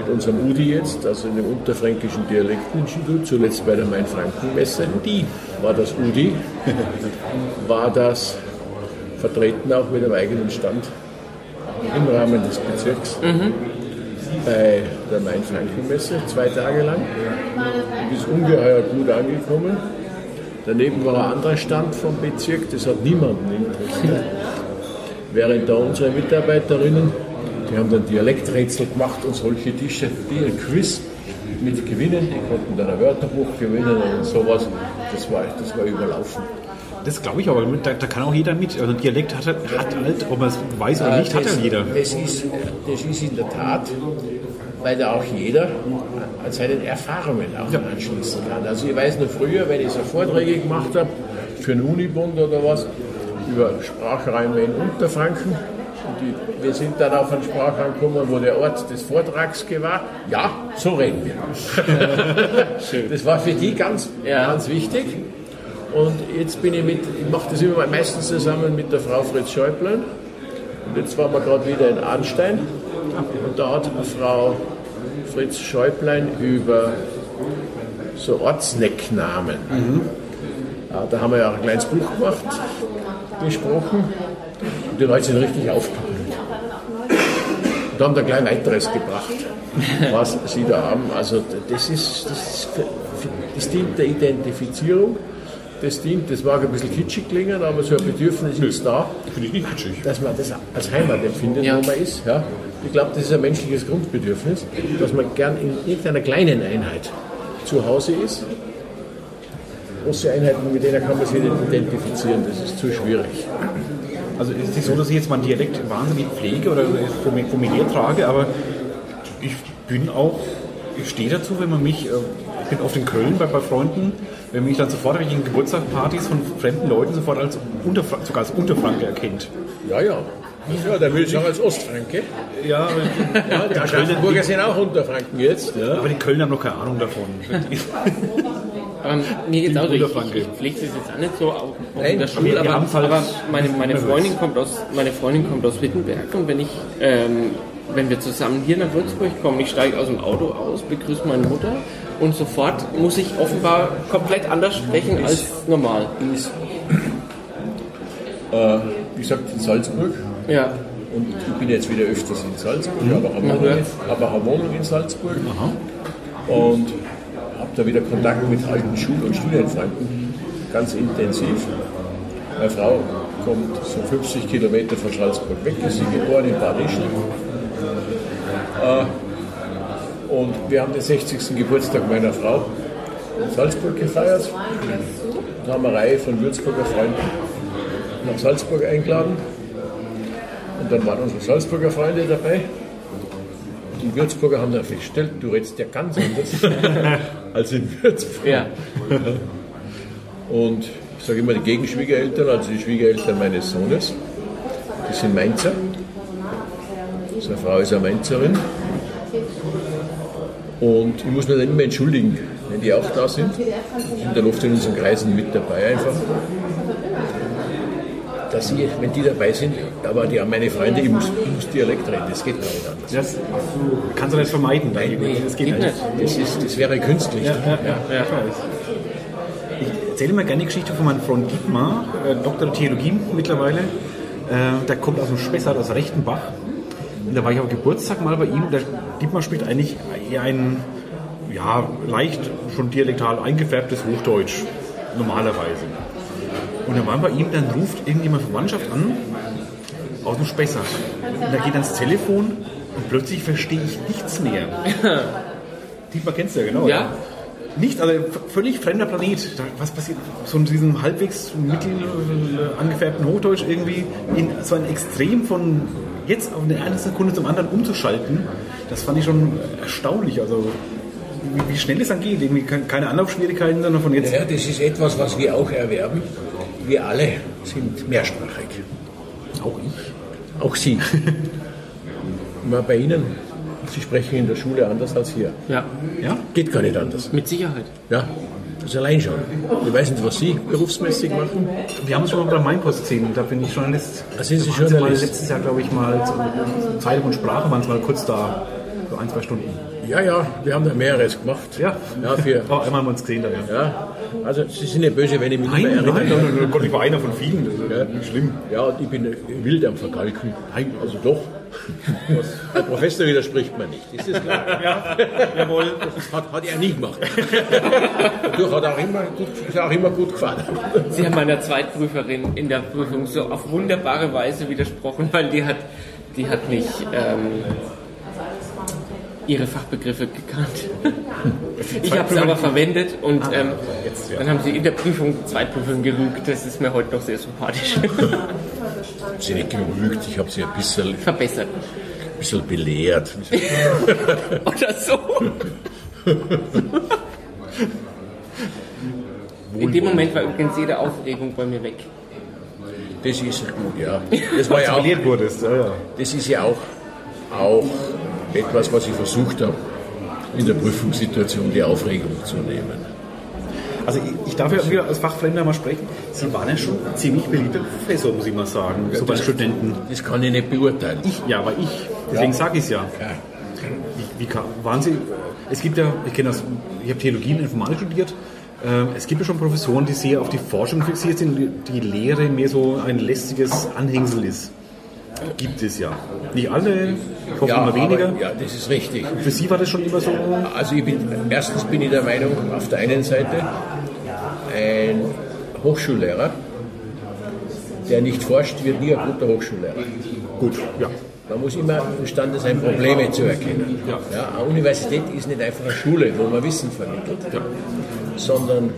Speaker 3: Mit unserem UDI jetzt, also in dem Unterfränkischen Dialektinstitut, zuletzt bei der Main-Franken-Messe. Die war das UDI, [LAUGHS] war das vertreten auch mit einem eigenen Stand im Rahmen des Bezirks bei der Main-Franken-Messe, zwei Tage lang. Die ist ungeheuer gut angekommen. Daneben war ein anderer Stand vom Bezirk, das hat niemanden interessiert. [LAUGHS] Während da unsere Mitarbeiterinnen, die haben dann Dialekträtsel gemacht und solche Tische, die ein Quiz mit Gewinnen, die konnten dann ein Wörterbuch gewinnen und sowas. Das war, das war überlaufen.
Speaker 1: Das glaube ich aber, da, da kann auch jeder mit. Also Dialekt hat, hat halt, ob man es weiß oder nicht, hat
Speaker 3: das,
Speaker 1: ja jeder.
Speaker 3: Das ist, das ist in der Tat, weil da auch jeder an seinen Erfahrungen auch anschließen kann. Also ich weiß noch früher, wenn ich so Vorträge gemacht habe für einen Unibund oder was, über Sprachräume in Unterfranken. Die, wir sind dann auf einen Sprachraum gekommen, wo der Ort des Vortrags war. Ja, so reden wir. [LAUGHS] [LAUGHS] das war für die ganz,
Speaker 2: Ja.
Speaker 3: ganz wichtig. Und jetzt bin ich mit, ich mache das immer meistens zusammen mit der Frau Fritz Schäublein. Und jetzt waren wir gerade wieder in Arnstein. Und da hat Frau Fritz Schäublein über so Ortsnecknamen. Ja, da haben wir ja auch ein kleines Buch gemacht, gesprochen. Und die Leute sind richtig aufgeblüht. Und haben da gleich weiteres gebracht, was sie da haben. Also das ist, das, das dient der Identifizierung. Das dient, das mag ein bisschen kitschig klingen, aber so ein Bedürfnis ist da dass man das als Heimat empfindet,
Speaker 2: Ja.
Speaker 3: wo man ist. Ja. Ich glaube, das ist ein menschliches Grundbedürfnis, dass man gern in irgendeiner kleinen Einheit zu Hause ist. Große Einheiten, mit denen kann man sich nicht identifizieren, das ist zu schwierig.
Speaker 1: Also es ist nicht so, dass ich jetzt meinen Dialekt wahnsinnig pflege oder mir trage, aber ich bin auch, ich stehe dazu, wenn man mich, äh, ich bin oft in Köln bei, bei Freunden, wenn man mich dann sofort ich in Geburtstagspartys von fremden Leuten sofort als Unterfra sogar als Unterfranke erkennt.
Speaker 3: Ja, ja. Ja, der will sagen als Ostfranke.
Speaker 1: Ja, aber, [LAUGHS]
Speaker 3: Ja, die Aschaffenburger sind auch Unterfranken jetzt. Ja.
Speaker 1: aber die Kölner haben noch keine Ahnung davon. [LAUGHS]
Speaker 2: Ähm, mir geht's auch so, ich, ich pflege das jetzt auch nicht so auch auch
Speaker 3: Nein,
Speaker 2: in der Schule, aber, aber meine, meine. Freundin kommt aus, meine Freundin kommt aus Wittenberg und wenn ich, ähm, wenn wir zusammen hier nach Würzburg kommen, ich steige aus dem Auto aus, begrüße meine Mutter und sofort muss ich offenbar komplett anders sprechen als normal.
Speaker 3: Ist, äh, wie gesagt, in Salzburg.
Speaker 2: Ja,
Speaker 3: Und ich bin jetzt wieder öfters in Salzburg, aber habe
Speaker 2: Ja.
Speaker 3: Wohnung, in- aber habe Wohnung in Salzburg. Und habe da wieder Kontakt mit alten Schul- und Studienfreunden, ganz intensiv. Meine Frau kommt so 50 Kilometer von Salzburg weg, ist sie geboren in Ischl. Äh, Und wir haben den 60. Geburtstag meiner Frau in Salzburg gefeiert. Da haben eine Reihe von Würzburger Freunden nach Salzburg eingeladen. Und dann waren unsere Salzburger Freunde dabei. Die Würzburger haben dann festgestellt, du redest ja ganz anders [LAUGHS] als in Würzburg.
Speaker 2: ja.
Speaker 3: Und ich sage immer die Gegenschwiegereltern, also die Schwiegereltern meines Sohnes, die sind Mainzer. Seine Frau ist eine Mainzerin. Und ich muss mich dann immer entschuldigen, wenn die auch da sind. Die sind dann oft in unseren Kreisen mit dabei einfach. Dass sie, wenn die dabei sind, aber die haben meine Freunde, ich muss, ich muss Dialekt reden, das geht gar nicht anders.
Speaker 1: Das kannst du nicht vermeiden.
Speaker 3: Nein, nee,
Speaker 1: das geht
Speaker 2: Geht
Speaker 1: nicht.
Speaker 2: nicht.
Speaker 3: Das, ist, das wäre künstlich.
Speaker 1: Ja, ja, ja.
Speaker 2: Ja.
Speaker 1: erzähle immer gerne die Geschichte von meinem Freund Dietmar, äh, Doktor der Theologie mittlerweile. Äh, der kommt aus dem Spessart, aus Rechtenbach. Und da war ich auf Geburtstag mal bei ihm. Der Dietmar spricht eigentlich eher ein ja, leicht schon dialektal eingefärbtes Hochdeutsch, normalerweise. Und dann waren bei ihm, dann ruft irgendjemand Verwandtschaft an, aus dem Spessart. Und da geht ans Telefon und plötzlich verstehe ich nichts mehr. [LAUGHS] Dietmar kennst du ja genau.
Speaker 2: Ja.
Speaker 1: Nicht, also völlig fremder Planet. Was passiert? So in diesem halbwegs mittel äh, angefärbten Hochdeutsch irgendwie in so ein Extrem von jetzt auf eine eine Sekunde zum anderen umzuschalten, das fand ich schon erstaunlich. Also wie, schnell es dann geht. Irgendwie ke- keine Anlaufschwierigkeiten, sondern von jetzt.
Speaker 3: Ja, das ist etwas, was wir auch erwerben. Wir alle sind mehrsprachig.
Speaker 1: Auch ich.
Speaker 3: Auch Sie. [LAUGHS] Mal bei Ihnen, Sie sprechen in der Schule anders als hier.
Speaker 2: Ja,
Speaker 1: Ja?
Speaker 3: Geht gar nicht anders.
Speaker 2: mit Sicherheit.
Speaker 3: Ja, das allein schon. Ich weiß nicht, was Sie berufsmäßig machen.
Speaker 1: Wir haben es schon mal bei Mainpost gesehen. Da bin ich Journalist.
Speaker 3: Da sind Sie Journalist.
Speaker 1: letztes Jahr, glaube ich, mal Zeitung und Sprache waren es mal kurz da. So ein, zwei Stunden.
Speaker 3: Ja, ja, wir haben da mehreres gemacht.
Speaker 1: Ja.
Speaker 3: Ja, für, [LAUGHS]
Speaker 1: Oh, einmal haben wir uns gesehen da, ja.
Speaker 3: Also Sie sind nicht böse, wenn ich mich
Speaker 1: Nein,
Speaker 3: nicht
Speaker 1: nein,
Speaker 3: mehr
Speaker 1: nein,
Speaker 3: erinnere.
Speaker 1: nein, nein, Gott, ich war einer von vielen. Das ist
Speaker 3: Ja.
Speaker 1: schlimm.
Speaker 3: Ja, und ich bin wild am Verkalken. Nein, also doch. Was, der Professor widerspricht mir nicht. Ist das klar?
Speaker 1: Ja, jawohl.
Speaker 3: Hat, hat er nicht gemacht. Dadurch hat er auch immer gut, ist auch immer gut gefahren.
Speaker 2: Sie haben meiner Zweitprüferin in der Prüfung so auf wunderbare Weise widersprochen, weil die hat, die hat nicht ähm, ihre Fachbegriffe gekannt. [LAUGHS] Ich habe sie aber verwendet und ähm,
Speaker 1: jetzt, ja.
Speaker 2: dann haben sie in der Prüfung Zweitprüfung gerügt. Das ist mir heute noch sehr sympathisch. [LAUGHS]
Speaker 3: Sie nicht gerügt, ich habe sie ein bisschen,
Speaker 2: Verbessert.
Speaker 3: ein bisschen belehrt. [LAUGHS]
Speaker 2: Oder so. In dem Moment war übrigens jede Aufregung bei mir weg.
Speaker 3: Das ist gut, ja. Das war ja auch,
Speaker 1: Verliert wurdest, ja, ja.
Speaker 3: das ist ja auch, auch etwas, was ich versucht habe, in der Prüfungssituation die Aufregung zu nehmen.
Speaker 1: Also ich, ich darf ja wieder als Fachfremder mal sprechen. Sie waren ja schon ein ziemlich beliebter Professor, muss ich mal sagen, so bei Studenten.
Speaker 3: Das kann ich nicht beurteilen.
Speaker 1: Ich, ja, aber ich. Deswegen
Speaker 3: Ja.
Speaker 1: sage ich es ja.
Speaker 3: Ja.
Speaker 1: Wie, wie kam, waren Sie, es gibt ja, ich kenne das, ich habe Theologie und Informatik studiert. Ähm, Es gibt ja schon Professoren, die sehr auf die Forschung fixiert sind, die Lehre mehr so ein lästiges Anhängsel ist. Gibt es ja. Nicht alle, ich hoffe
Speaker 3: Ja,
Speaker 1: immer weniger.
Speaker 3: aber, ja, das ist richtig.
Speaker 1: Für Sie war das schon immer so.
Speaker 3: Also ich bin, erstens bin ich der Meinung, auf der einen Seite ein Hochschullehrer, der nicht forscht, wird nie ein guter Hochschullehrer.
Speaker 1: Gut, ja.
Speaker 3: Man muss immer imstande sein, Probleme zu erkennen. Ja, eine Universität ist nicht einfach eine Schule, wo man Wissen vermittelt, sondern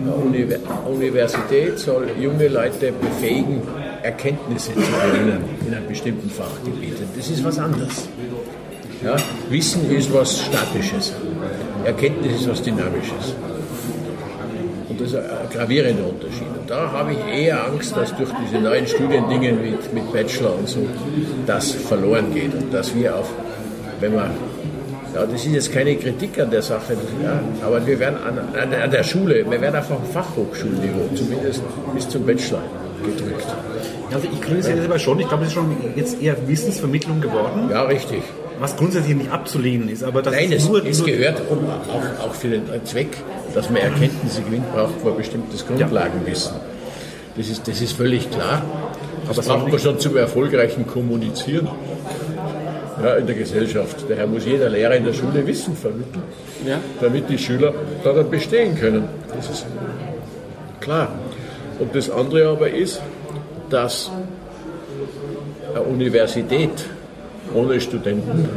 Speaker 3: eine Uni Universität soll junge Leute befähigen, Erkenntnisse zu gewinnen in einem bestimmten Fachgebiet. Das ist was anderes. Ja, Wissen ist was Statisches, Erkenntnis ist was Dynamisches. Und das ist ein gravierender Unterschied. Und da habe ich eher Angst, dass durch diese neuen Studiendinge mit, mit Bachelor und so das verloren geht. Und dass wir auf, wenn man, ja, das ist jetzt keine Kritik an der Sache, ja, aber wir werden an, an, an der Schule, wir werden auf ein Fachhochschulniveau, zumindest bis zum Bachelor gedrückt.
Speaker 1: Also ich kritisiere das aber schon. Ich glaube, es ist schon jetzt eher Wissensvermittlung geworden,
Speaker 3: Ja, richtig.
Speaker 1: was grundsätzlich nicht abzulehnen ist. Aber das
Speaker 3: Nein,
Speaker 1: ist
Speaker 3: es,
Speaker 1: nur,
Speaker 3: es
Speaker 1: nur
Speaker 3: gehört um, auch, auch für den Zweck, dass man Erkenntnisse gewinnt, braucht man bestimmtes Grundlagenwissen. Das ist, das ist völlig klar. Das
Speaker 1: Aber
Speaker 3: braucht man schon zum erfolgreichen Kommunizieren ja, in der Gesellschaft. Daher muss jeder Lehrer in der Schule Wissen vermitteln,
Speaker 2: Ja?
Speaker 3: damit die Schüler daran bestehen können. Das ist klar. Und das andere aber ist, dass eine Universität ohne Studenten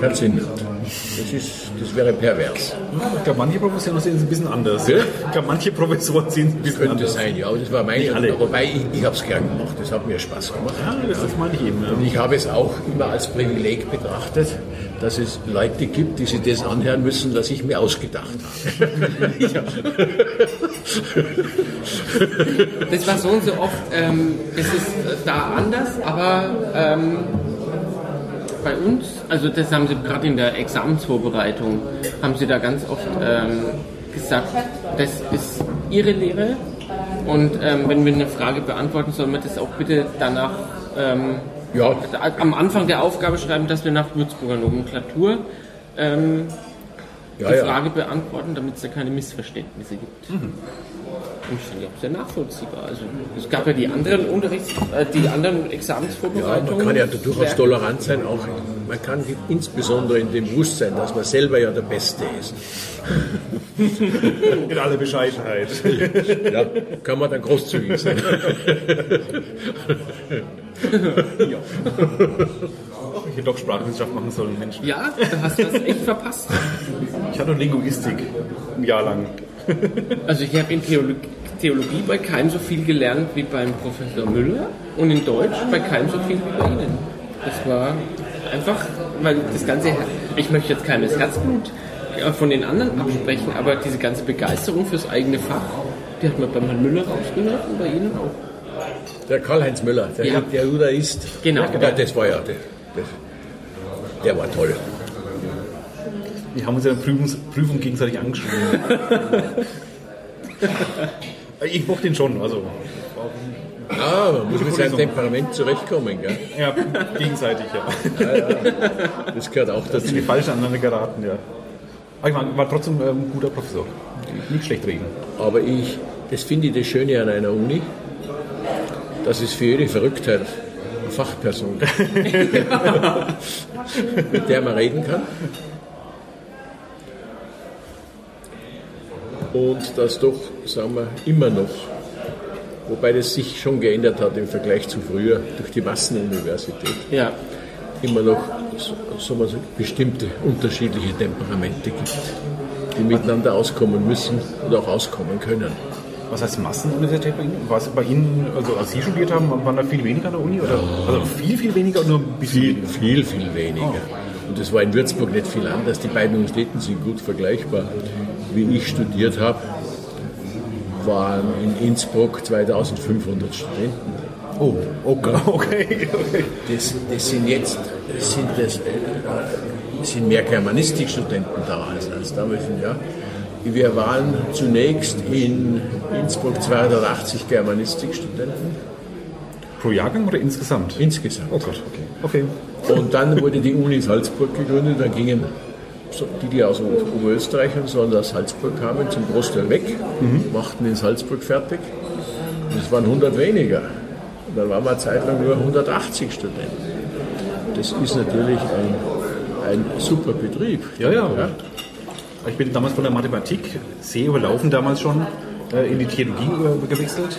Speaker 3: keinen Sinn hat. Das, ist, das wäre pervers.
Speaker 1: Ich glaube, manche Professoren sehen es ein bisschen anders.
Speaker 3: Ja?
Speaker 1: Ich glaube, manche Professoren sehen es ein bisschen
Speaker 3: Könnte
Speaker 1: anders.
Speaker 3: sein, ja, aber das war meine
Speaker 1: alle.
Speaker 3: Wobei ich, ich habe es gern gemacht, das hat mir Spaß gemacht.
Speaker 1: Ja, das, das meine ich eben. Ja.
Speaker 3: Und ich habe es auch immer als Privileg betrachtet, dass es Leute gibt, die sich das anhören müssen, was ich mir ausgedacht habe. [LAUGHS]
Speaker 2: Das war so und so oft, ähm, es ist äh, da anders, aber ähm, bei uns, also das haben sie gerade in der Examensvorbereitung, haben sie da ganz oft ähm, gesagt, das ist ihre Lehre. Und ähm, wenn wir eine Frage beantworten, sollen wir das auch bitte danach ähm,
Speaker 3: Ja,
Speaker 2: am Anfang der Aufgabe schreiben, dass wir nach Würzburger Nomenklatur ähm,
Speaker 3: Ja,
Speaker 2: die
Speaker 3: ja.
Speaker 2: Frage beantworten, damit es da keine Missverständnisse gibt.
Speaker 3: Mhm.
Speaker 2: Und ich finde auch sehr nachvollziehbar. Also es gab ja die anderen Unterrichts, äh, die anderen
Speaker 3: Ja,
Speaker 2: Examensvorbereitungen.
Speaker 3: man kann ja durchaus tolerant sein, auch man kann insbesondere in dem Bewusstsein, dass man selber ja der Beste ist. [LAUGHS]
Speaker 1: In aller Bescheidenheit.
Speaker 3: Ja, kann man dann großzügig sein. [LAUGHS]
Speaker 1: Ach, [LAUGHS] ich hätte doch Sprachwissenschaft machen sollen, Mensch.
Speaker 2: Ja, da hast du das echt verpasst.
Speaker 1: Ich hatte Linguistik ein Jahr lang.
Speaker 2: Also ich habe in Theologie, Theologie bei keinem so viel gelernt wie beim Professor Müller und in Deutsch bei keinem so viel wie bei Ihnen. Das war einfach, weil das ganze, ich möchte jetzt keines Herzblut von den anderen absprechen, aber diese ganze Begeisterung fürs eigene Fach, die hat man beim Herrn Müller rausgehört und bei Ihnen auch.
Speaker 3: Der Karl-Heinz Müller, der,
Speaker 2: Ja.
Speaker 3: der Judaist.
Speaker 2: Genau.
Speaker 3: Ja, das war ja, der, der, der war toll.
Speaker 1: Wir haben uns in der Prüfungs Prüfung gegenseitig angeschrieben. [LAUGHS] ich mochte ihn schon, also.
Speaker 3: Ah, man muss mit seinem. Temperament zurechtkommen, gell?
Speaker 1: Ja, gegenseitig, ja.
Speaker 3: Das gehört auch
Speaker 1: Sind die
Speaker 3: dazu.
Speaker 1: falsch aneinander geraten, ja. Aber ich war, war trotzdem ähm, ein guter Professor. Nicht schlecht reden.
Speaker 3: Aber ich, das finde ich das Schöne an einer Uni, dass es für jede Verrücktheit Fachperson [LAUGHS] mit der man reden kann. Und das doch, sagen wir, immer noch, wobei das sich schon geändert hat im Vergleich zu früher durch die Massenuniversität,
Speaker 2: Ja,
Speaker 3: immer noch so, so, bestimmte unterschiedliche Temperamente gibt, die miteinander auskommen müssen oder auch auskommen können.
Speaker 1: Was heißt Massenuniversität bei Ihnen? War es bei Ihnen, also als Sie studiert haben, waren da viel weniger an der Uni? Oder? Also viel, viel weniger oder nur ein bisschen
Speaker 3: Viel,
Speaker 1: weniger?
Speaker 3: viel, viel weniger. Und das war in Würzburg nicht viel anders. Die beiden Universitäten sind gut vergleichbar. Wie ich studiert habe, waren in Innsbruck 2500 Studenten.
Speaker 1: Oh, okay, okay. [LAUGHS] okay.
Speaker 3: Das, das sind jetzt sind, das, äh, sind mehr Germanistikstudenten da als, als damals Jahr. Wir waren zunächst in Innsbruck 280 Germanistikstudenten
Speaker 1: Pro Jahrgang oder insgesamt?
Speaker 3: insgesamt.
Speaker 1: Oh Gott, okay. Okay.
Speaker 3: Und dann wurde die Uni Salzburg gegründet. Dann gingen die, die aus Oberösterreich und so aus Salzburg kamen, zum Großteil weg, machten in Salzburg fertig. Und es waren 100 weniger. Und dann waren wir eine Zeit lang nur 180 Studenten. Das ist natürlich ein, ein super Betrieb.
Speaker 1: Ja, ja. Ich bin damals von der Mathematik sehr überlaufen damals schon äh, in die Theologie äh, gewechselt,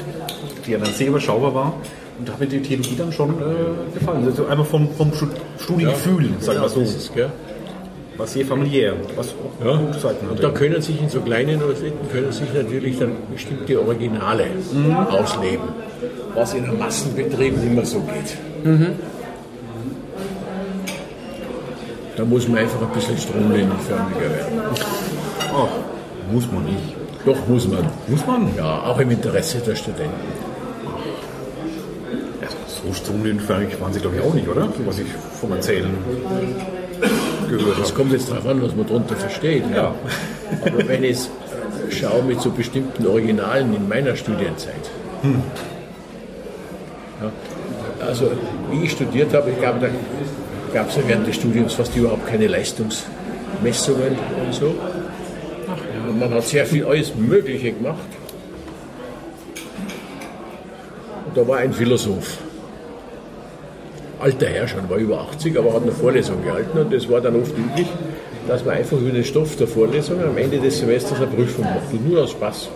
Speaker 1: die ja dann sehr überschaubar war. Und da hat mir die Theologie dann schon äh, gefallen. Also einfach vom, vom Stu- Studiengefühl, sagen wir so.
Speaker 3: Ist?
Speaker 1: War sehr familiär, was auch
Speaker 3: Ja.
Speaker 1: gute Seiten
Speaker 3: Und da können sich in so kleinen Universitäten können sich natürlich dann bestimmte Originale ausleben, was in einem Massenbetrieb nicht mehr so geht. Da muss man einfach ein bisschen stromlinienförmiger werden.
Speaker 1: Oh, muss man nicht.
Speaker 3: Doch muss man.
Speaker 1: Muss man?
Speaker 3: Ja, auch im Interesse der Studenten.
Speaker 1: Ja, so stromlinienförmig waren sie, glaube ich, auch nicht, oder? Was ich vom Erzählen gehört
Speaker 3: Es
Speaker 1: habe.
Speaker 3: kommt jetzt darauf an, was man darunter versteht.
Speaker 1: Ja.
Speaker 3: Aber wenn ich schaue mit so bestimmten Originalen in meiner Studienzeit, ja, also wie ich studiert habe, ich glaube, da gab es ja während des Studiums fast überhaupt keine Leistungsmessungen und so. Und man hat sehr viel alles Mögliche gemacht. Und da war ein Philosoph. Alter Herr schon, war über 80, aber hat eine Vorlesung gehalten und das war dann oft üblich, dass man einfach über den Stoff der Vorlesung am Ende des Semesters eine Prüfung macht. Und nur aus Spaß.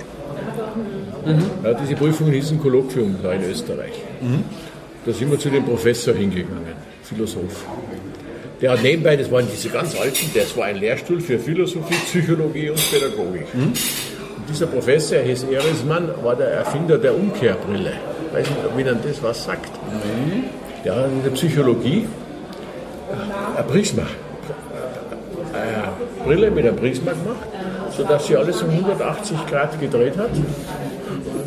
Speaker 3: Ja, diese Prüfungen hießen Kolloquium da in Österreich. Da sind wir zu dem Professor hingegangen, Philosoph. Der hat nebenbei, das waren diese ganz alten, das war ein Lehrstuhl für Philosophie, Psychologie und Pädagogik. Und dieser Professor, er hieß Erismann, war der Erfinder der Umkehrbrille. Weiß nicht, ob Ihnen das was sagt. Der hat in der Psychologie ein Prisma, eine Brille mit einem Prisma gemacht, sodass sie alles um 180 Grad gedreht hat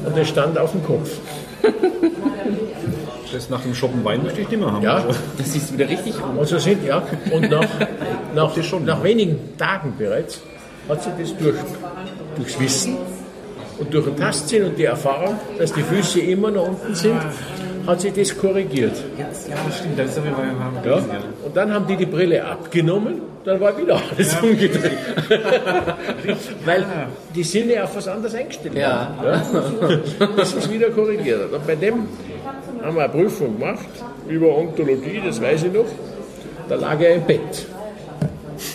Speaker 3: und es stand auf dem Kopf. [LAUGHS]
Speaker 1: Das nach dem Shoppen Wein möchte ich nicht mehr haben.
Speaker 3: Ja,
Speaker 2: das siehst du wieder richtig an.
Speaker 3: und so sind, ja, und nach, [LAUGHS] nach, nach wenigen Tagen bereits hat sie das durch, durchs Wissen und durch den Tastsinn und die Erfahrung, dass die Füße immer nach unten sind, hat sich das korrigiert.
Speaker 1: Ja, das stimmt, das ist aber mal
Speaker 3: Ja? Und dann haben die die Brille abgenommen, dann war wieder alles umgedreht. [LAUGHS] Weil die Sinne auf was anderes eingestellt
Speaker 2: Ja.
Speaker 3: haben. Ja? Das ist wieder korrigiert. Und bei dem haben wir eine Prüfung gemacht über Ontologie, das weiß ich noch. Da lag er im Bett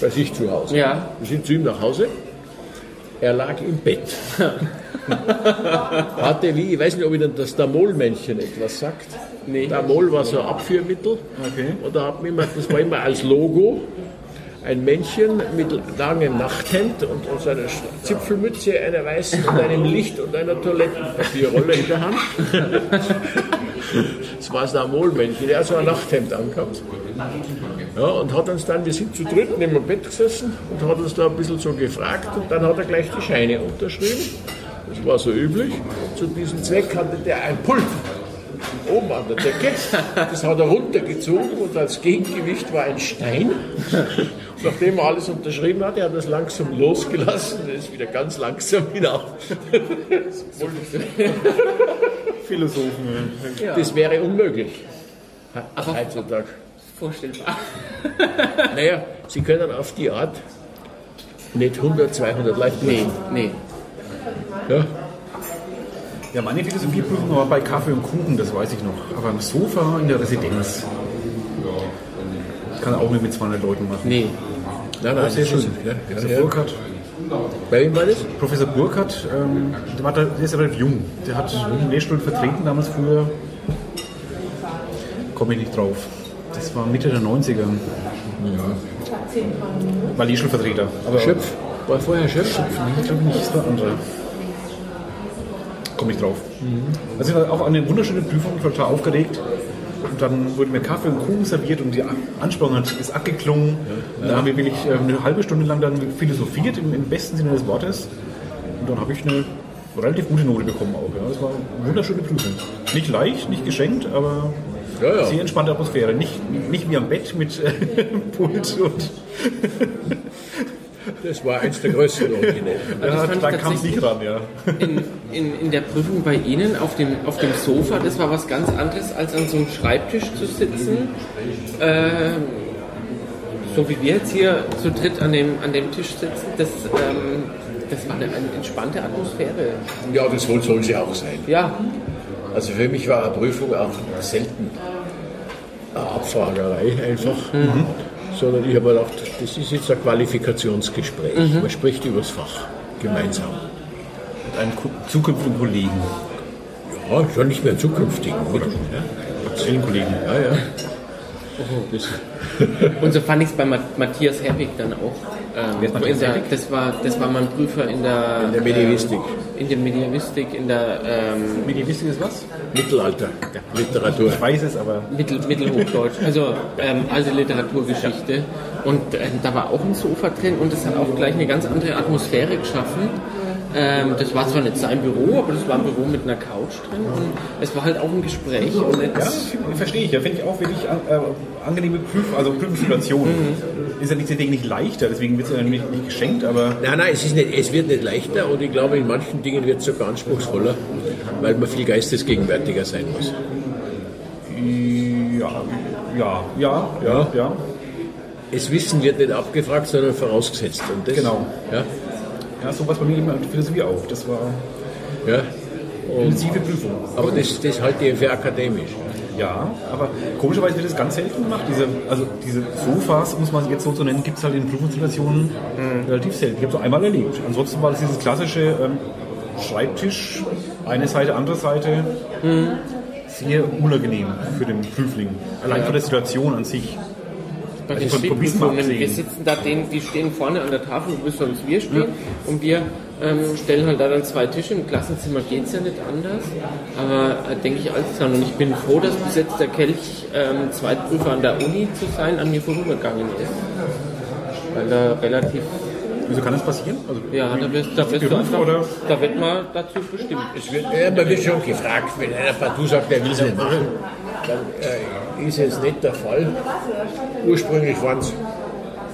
Speaker 3: bei sich zu Hause.
Speaker 2: Ja.
Speaker 3: Wir sind zu ihm nach Hause. Er lag im Bett. [LAUGHS] Hatte wie, ich weiß nicht, ob Ihnen das Damol-Männchen etwas sagt.
Speaker 2: Nee.
Speaker 3: Damol war so ein Abführmittel.
Speaker 1: Okay.
Speaker 3: Und da hat man immer, das war immer als Logo ein Männchen mit langem Nachthemd und, und seiner Zipfelmütze, einer weißen und einem Licht und einer Toilettenpapierrolle in der Hand. [LAUGHS] Das war das Damol-Männchen, der hat so ein Nachthemd angehabt. Ja, und hat uns dann, wir sind zu dritt neben dem Bett gesessen und hat uns da ein bisschen so gefragt und dann hat er gleich die Scheine unterschrieben. Das war so üblich. Zu diesem Zweck hatte der ein Pult oben an der Decke. Das hat er runtergezogen und als Gegengewicht war ein Stein. Nachdem er alles unterschrieben hat er es langsam losgelassen. Er ist wieder ganz langsam hinauf.
Speaker 1: Philosophen.
Speaker 3: Das wäre unmöglich. Heutzutage.
Speaker 2: Vorstellbar. [LAUGHS]
Speaker 3: Naja, Sie können auf die Art nicht 100, 200 Leute
Speaker 2: Nee,
Speaker 3: prüfen.
Speaker 2: nee.
Speaker 3: Ja.
Speaker 1: Ja, meine Philosophieprüfung war bei Kaffee und Kuchen, das weiß ich noch. Aber am Sofa in der Residenz. Kann auch nicht mit 200 Leuten machen.
Speaker 2: Nee.
Speaker 3: Nein, nein,
Speaker 1: Sehr schön.
Speaker 3: Ja,
Speaker 1: Professor
Speaker 3: ja, ja.
Speaker 1: Burkhardt,
Speaker 3: Bei wem war das?
Speaker 1: Professor Burkhardt, ähm, der, war da, der ist relativ jung. Der hat den Lehrstuhl vertreten damals früher. Komme ich nicht drauf. Das war Mitte der 90er. War Lehrstuhlvertreter. Aber
Speaker 3: Schöpf. War vorher Schöpf?
Speaker 1: Nee, ich glaube nicht, das war andere. Komme ich drauf. Also es war auch eine wunderschöne Prüfung, ich war total aufgeregt. Und dann wurde mir Kaffee und Kuchen serviert und die Anspannung hat, ist abgeklungen. Und dann haben wir wirklich äh, eine halbe Stunde lang dann philosophiert, im, im besten Sinne des Wortes. Und dann habe ich eine relativ gute Note bekommen auch. Ja. Das war eine wunderschöne Prüfung. Nicht leicht, nicht geschenkt, aber
Speaker 3: Ja, ja.
Speaker 1: sehr entspannte Atmosphäre. Nicht, nicht wie am Bett mit äh, [LAUGHS] Pult und
Speaker 3: Das war eins der größten [LAUGHS] Originellen.
Speaker 2: das
Speaker 1: ja, da kam es nicht ran, ja.
Speaker 2: In, in, in der Prüfung bei Ihnen auf dem, auf dem Sofa, das war was ganz anderes, als an so einem Schreibtisch zu sitzen. Ähm, so wie wir jetzt hier zu dritt an dem, an dem Tisch sitzen, das, ähm, das war eine, eine entspannte Atmosphäre.
Speaker 3: Ja, das soll, soll sie auch sein.
Speaker 2: Ja,
Speaker 3: Also für mich war eine Prüfung auch selten eine Abfragerei einfach. Sondern ich habe gedacht, das ist jetzt ein Qualifikationsgespräch. Man spricht über das Fach gemeinsam.
Speaker 1: Mit einem zukünftigen Kollegen.
Speaker 3: Ja, schon nicht mehr zukünftigen. Oder?
Speaker 1: Vielen Kollegen.
Speaker 3: Ja, ja. Das,
Speaker 2: und so fand ich es bei Ma- Matthias Herwig dann auch. Ähm, der, das, war, das war mein Prüfer in der,
Speaker 3: in der Medievistik,
Speaker 2: in der Mediavistik, in der ähm,
Speaker 1: Medievistik ist was?
Speaker 3: Mittelalter, Literatur.
Speaker 1: Ich weiß es, aber
Speaker 2: Mittel, Mittelhochdeutsch, also ähm, alte Literaturgeschichte. Und ähm, da war auch ein Sofa drin und das hat auch gleich eine ganz andere Atmosphäre geschaffen. Ähm, das war zwar nicht sein Büro, aber das war ein Büro mit einer Couch drin und es war halt auch ein Gespräch. Und
Speaker 1: ja,
Speaker 2: jetzt,
Speaker 1: verstehe ich. Ja, finde ich auch wirklich an, äh, angenehme Prüf also Prüfungssituationen. Ist ja nicht, deswegen nicht leichter, deswegen wird es ja nicht, nicht geschenkt, aber
Speaker 3: Nein, nein, es, ist nicht, es wird nicht leichter und ich glaube, in manchen Dingen wird es sogar anspruchsvoller, weil man viel geistesgegenwärtiger sein muss.
Speaker 1: ja, ja, ja,
Speaker 3: Ja.
Speaker 1: ja.
Speaker 3: Das Wissen wird nicht abgefragt, sondern vorausgesetzt. Und das,
Speaker 1: Genau.
Speaker 3: Ja,
Speaker 1: Ja, sowas bei mir in der Philosophie auch. Das war
Speaker 3: ja.
Speaker 1: Intensive Prüfung.
Speaker 3: aber das, das halte ich für akademisch.
Speaker 1: Ja, aber komischerweise wird das ganz selten gemacht. Diese, also diese Sofas, muss man jetzt so zu nennen, gibt es halt in Prüfungssituationen relativ selten. Ich habe es einmal erlebt. Ansonsten war das dieses klassische ähm, Schreibtisch, eine Seite, andere Seite. Sehr unangenehm für den Prüfling. Allein von der Situation an sich.
Speaker 2: Bei den
Speaker 1: absehen.
Speaker 2: wir sitzen da, denen, die stehen vorne an der Tafel, wo sonst wir stehen. Und wir ähm, stellen halt da dann zwei Tische. Im Klassenzimmer geht es ja nicht anders. Aber äh, denke ich alles dran. Und ich bin froh, dass bis jetzt der Kelch ähm, Zweitprüfer an der Uni zu sein an mir vorübergegangen ist. Weil da relativ,
Speaker 1: Wieso kann das passieren? Also,
Speaker 2: ja, da, wirst, da, wirst du einfach,
Speaker 1: oder?
Speaker 2: da wird man dazu bestimmt.
Speaker 3: Es wird, ja, man wird schon gefragt, wenn einer partout sagt, er will es nicht machen, dann äh, ist es nicht der Fall. Ursprünglich waren es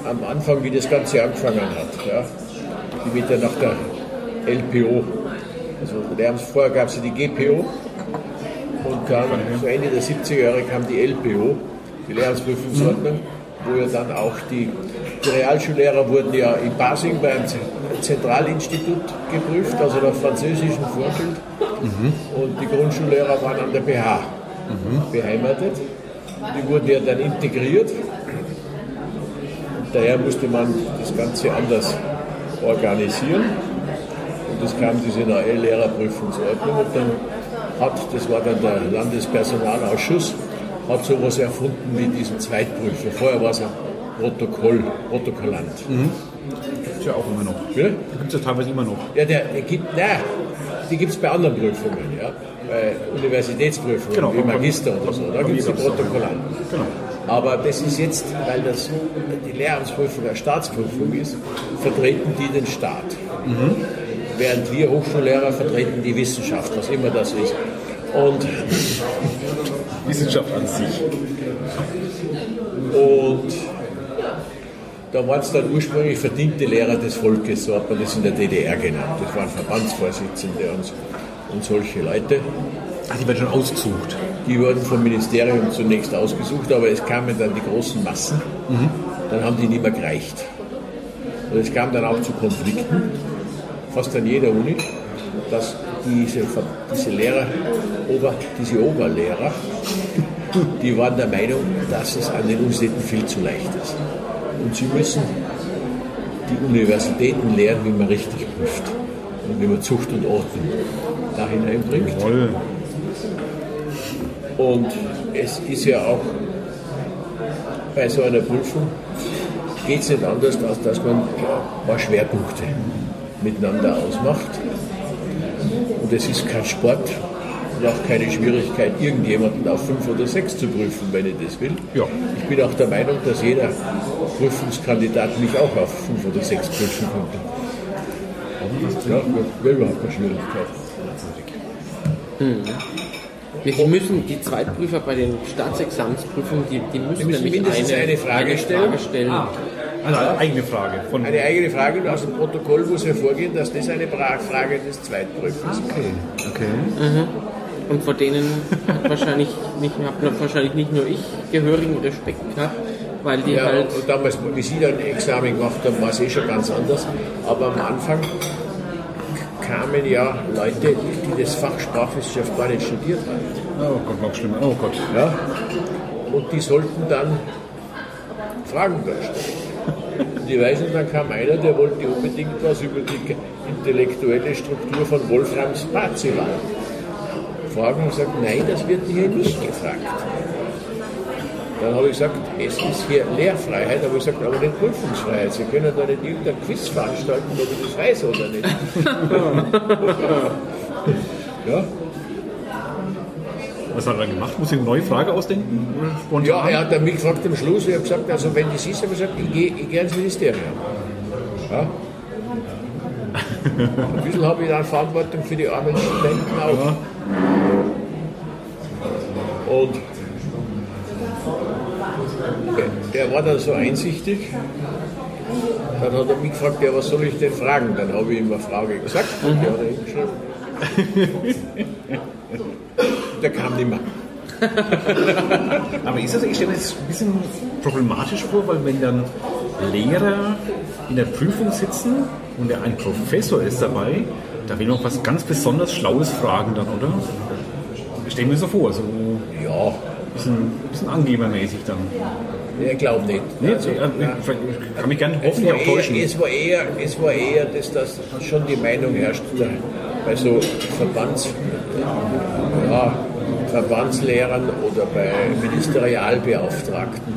Speaker 3: am Anfang, wie das Ganze angefangen hat, ja, die wird ja nach der LPO, also vorher gab es ja die GPO, Und kam, so Ende der 70er Jahre kam die LPO, die Lehramtsprüfungsordnung, wo ja dann auch die, die Realschullehrer wurden ja in Basing beim Z- Zentralinstitut geprüft, also der französischen Vorbild. Und die Grundschullehrer waren an der BH beheimatet. Die wurden ja dann integriert. Und daher musste man das Ganze anders organisieren. Und es kam diese neue Lehrerprüfungsordnung und dann hat, das war dann der Landespersonalausschuss, hat sowas erfunden wie diesen Zweitprüfer. Vorher war es ein Protokoll, Protokollant.
Speaker 1: Gibt es ja auch immer noch. Gibt es ja teilweise immer noch.
Speaker 3: Ja, der, der gibt, nein, die gibt es bei anderen Prüfungen, ja. Bei Universitätsprüfungen,
Speaker 1: Genau,
Speaker 3: wie Magister oder so, da gibt es die. Protokollanten.
Speaker 1: Genau.
Speaker 3: Aber das ist jetzt, weil das die Lehramtsprüfung eine Staatsprüfung ist, vertreten die den Staat. Während wir Hochschullehrer vertreten die Wissenschaft, was immer das ist. Und, [LAUGHS]
Speaker 1: Wissenschaft an sich.
Speaker 3: und da waren es dann ursprünglich verdiente Lehrer des Volkes, so hat man das in der DDR genannt. Das waren Verbandsvorsitzende und, und solche Leute.
Speaker 1: Ach, die werden schon ausgesucht.
Speaker 3: Die wurden vom Ministerium zunächst ausgesucht, aber es kamen dann die großen Massen. Dann haben die nicht mehr gereicht. Und es kam dann auch zu Konflikten, fast an jeder Uni, dass diese, diese Lehrer, Ober, diese Oberlehrer, [LAUGHS] die waren der Meinung, dass es an den Universitäten viel zu leicht ist. Und sie müssen die Universitäten lehren, wie man richtig prüft und wie man Zucht und Ordnung da hineinbringt.
Speaker 1: Toll.
Speaker 3: Und es ist ja auch bei so einer Prüfung geht es nicht anders, als dass man ein paar Schwerpunkte miteinander ausmacht. Und es ist kein Sport und auch keine Schwierigkeit, irgendjemanden auf fünf oder sechs zu prüfen, wenn ich das will.
Speaker 1: Ja.
Speaker 3: Ich bin auch der Meinung, dass jeder Prüfungskandidat mich auch auf fünf oder sechs prüfen könnte. Ja, wäre überhaupt keine Schwierigkeit.
Speaker 2: Die müssen, die Zweitprüfer bei den Staatsexamensprüfungen, die, die müssen,
Speaker 3: müssen
Speaker 2: nämlich
Speaker 3: mindestens eine Frage stellen.
Speaker 2: Frage stellen.
Speaker 1: Ah, also eine eigene Frage. Von
Speaker 3: Eine eigene Frage und aus dem Protokoll muss hervorgehen, dass das eine Fra- Frage des Zweitprüfers ist.
Speaker 1: okay. okay.
Speaker 2: Und vor denen hat wahrscheinlich nicht, hat wahrscheinlich nicht nur ich gehörigen Respekt gehabt, weil die
Speaker 3: Ja,
Speaker 2: halt
Speaker 3: und damals, wie Sie dann ein Examen gemacht haben, war es eh schon ganz anders. Aber am Anfang kamen ja Leute, die das Fach Sprachwissenschaft gar nicht studiert haben.
Speaker 1: Oh Gott, noch schlimmer. Oh Gott.
Speaker 3: Ja? Und die sollten dann Fragen da stellen. Und ich weiß, und dann kam einer, der wollte unbedingt was über die intellektuelle Struktur von Wolfram Spazilan fragen und sagt, nein, das wird hier nicht gefragt. Dann habe ich gesagt, es ist hier Lehrfreiheit, aber ich gesagt, aber nicht Prüfungsfreiheit. Sie können da nicht irgendein Quiz veranstalten, ob ich das weiß oder nicht. [LAUGHS] ja,
Speaker 1: Was hat er dann gemacht? Muss ich eine neue Frage ausdenken? Spontan?
Speaker 3: Ja, er hat dann mich gefragt am Schluss, ich habe gesagt, also wenn das ist, habe ich gesagt, ich gehe geh ins Ministerium. Ja. Ein bisschen habe ich dann Verantwortung für die armen Studenten auch. Und der war dann so einsichtig, dann hat er mich gefragt, ja, was soll ich denn fragen? Dann habe ich ihm eine Frage gesagt und der hat er hingeschrieben. Der kam nicht mehr.
Speaker 1: Aber ist das, ich stelle mir das ein bisschen problematisch vor, weil wenn dann Lehrer in der Prüfung sitzen und ein Professor ist dabei, da will man auch was ganz besonders Schlaues fragen dann, oder? Ich stelle mir so vor, so
Speaker 3: Ja,
Speaker 1: bisschen, bisschen angebermäßig dann.
Speaker 3: ich glaube nicht.
Speaker 1: Nee,
Speaker 3: Also,
Speaker 1: äh,
Speaker 3: na,
Speaker 1: ich kann mich gerne
Speaker 3: es,
Speaker 1: hoffentlich auch täuschen.
Speaker 3: eher, es war eher, es war eher dass das schon die Meinung herrscht, da, bei so Verbands, ja, Verbandslehrern oder bei Ministerialbeauftragten,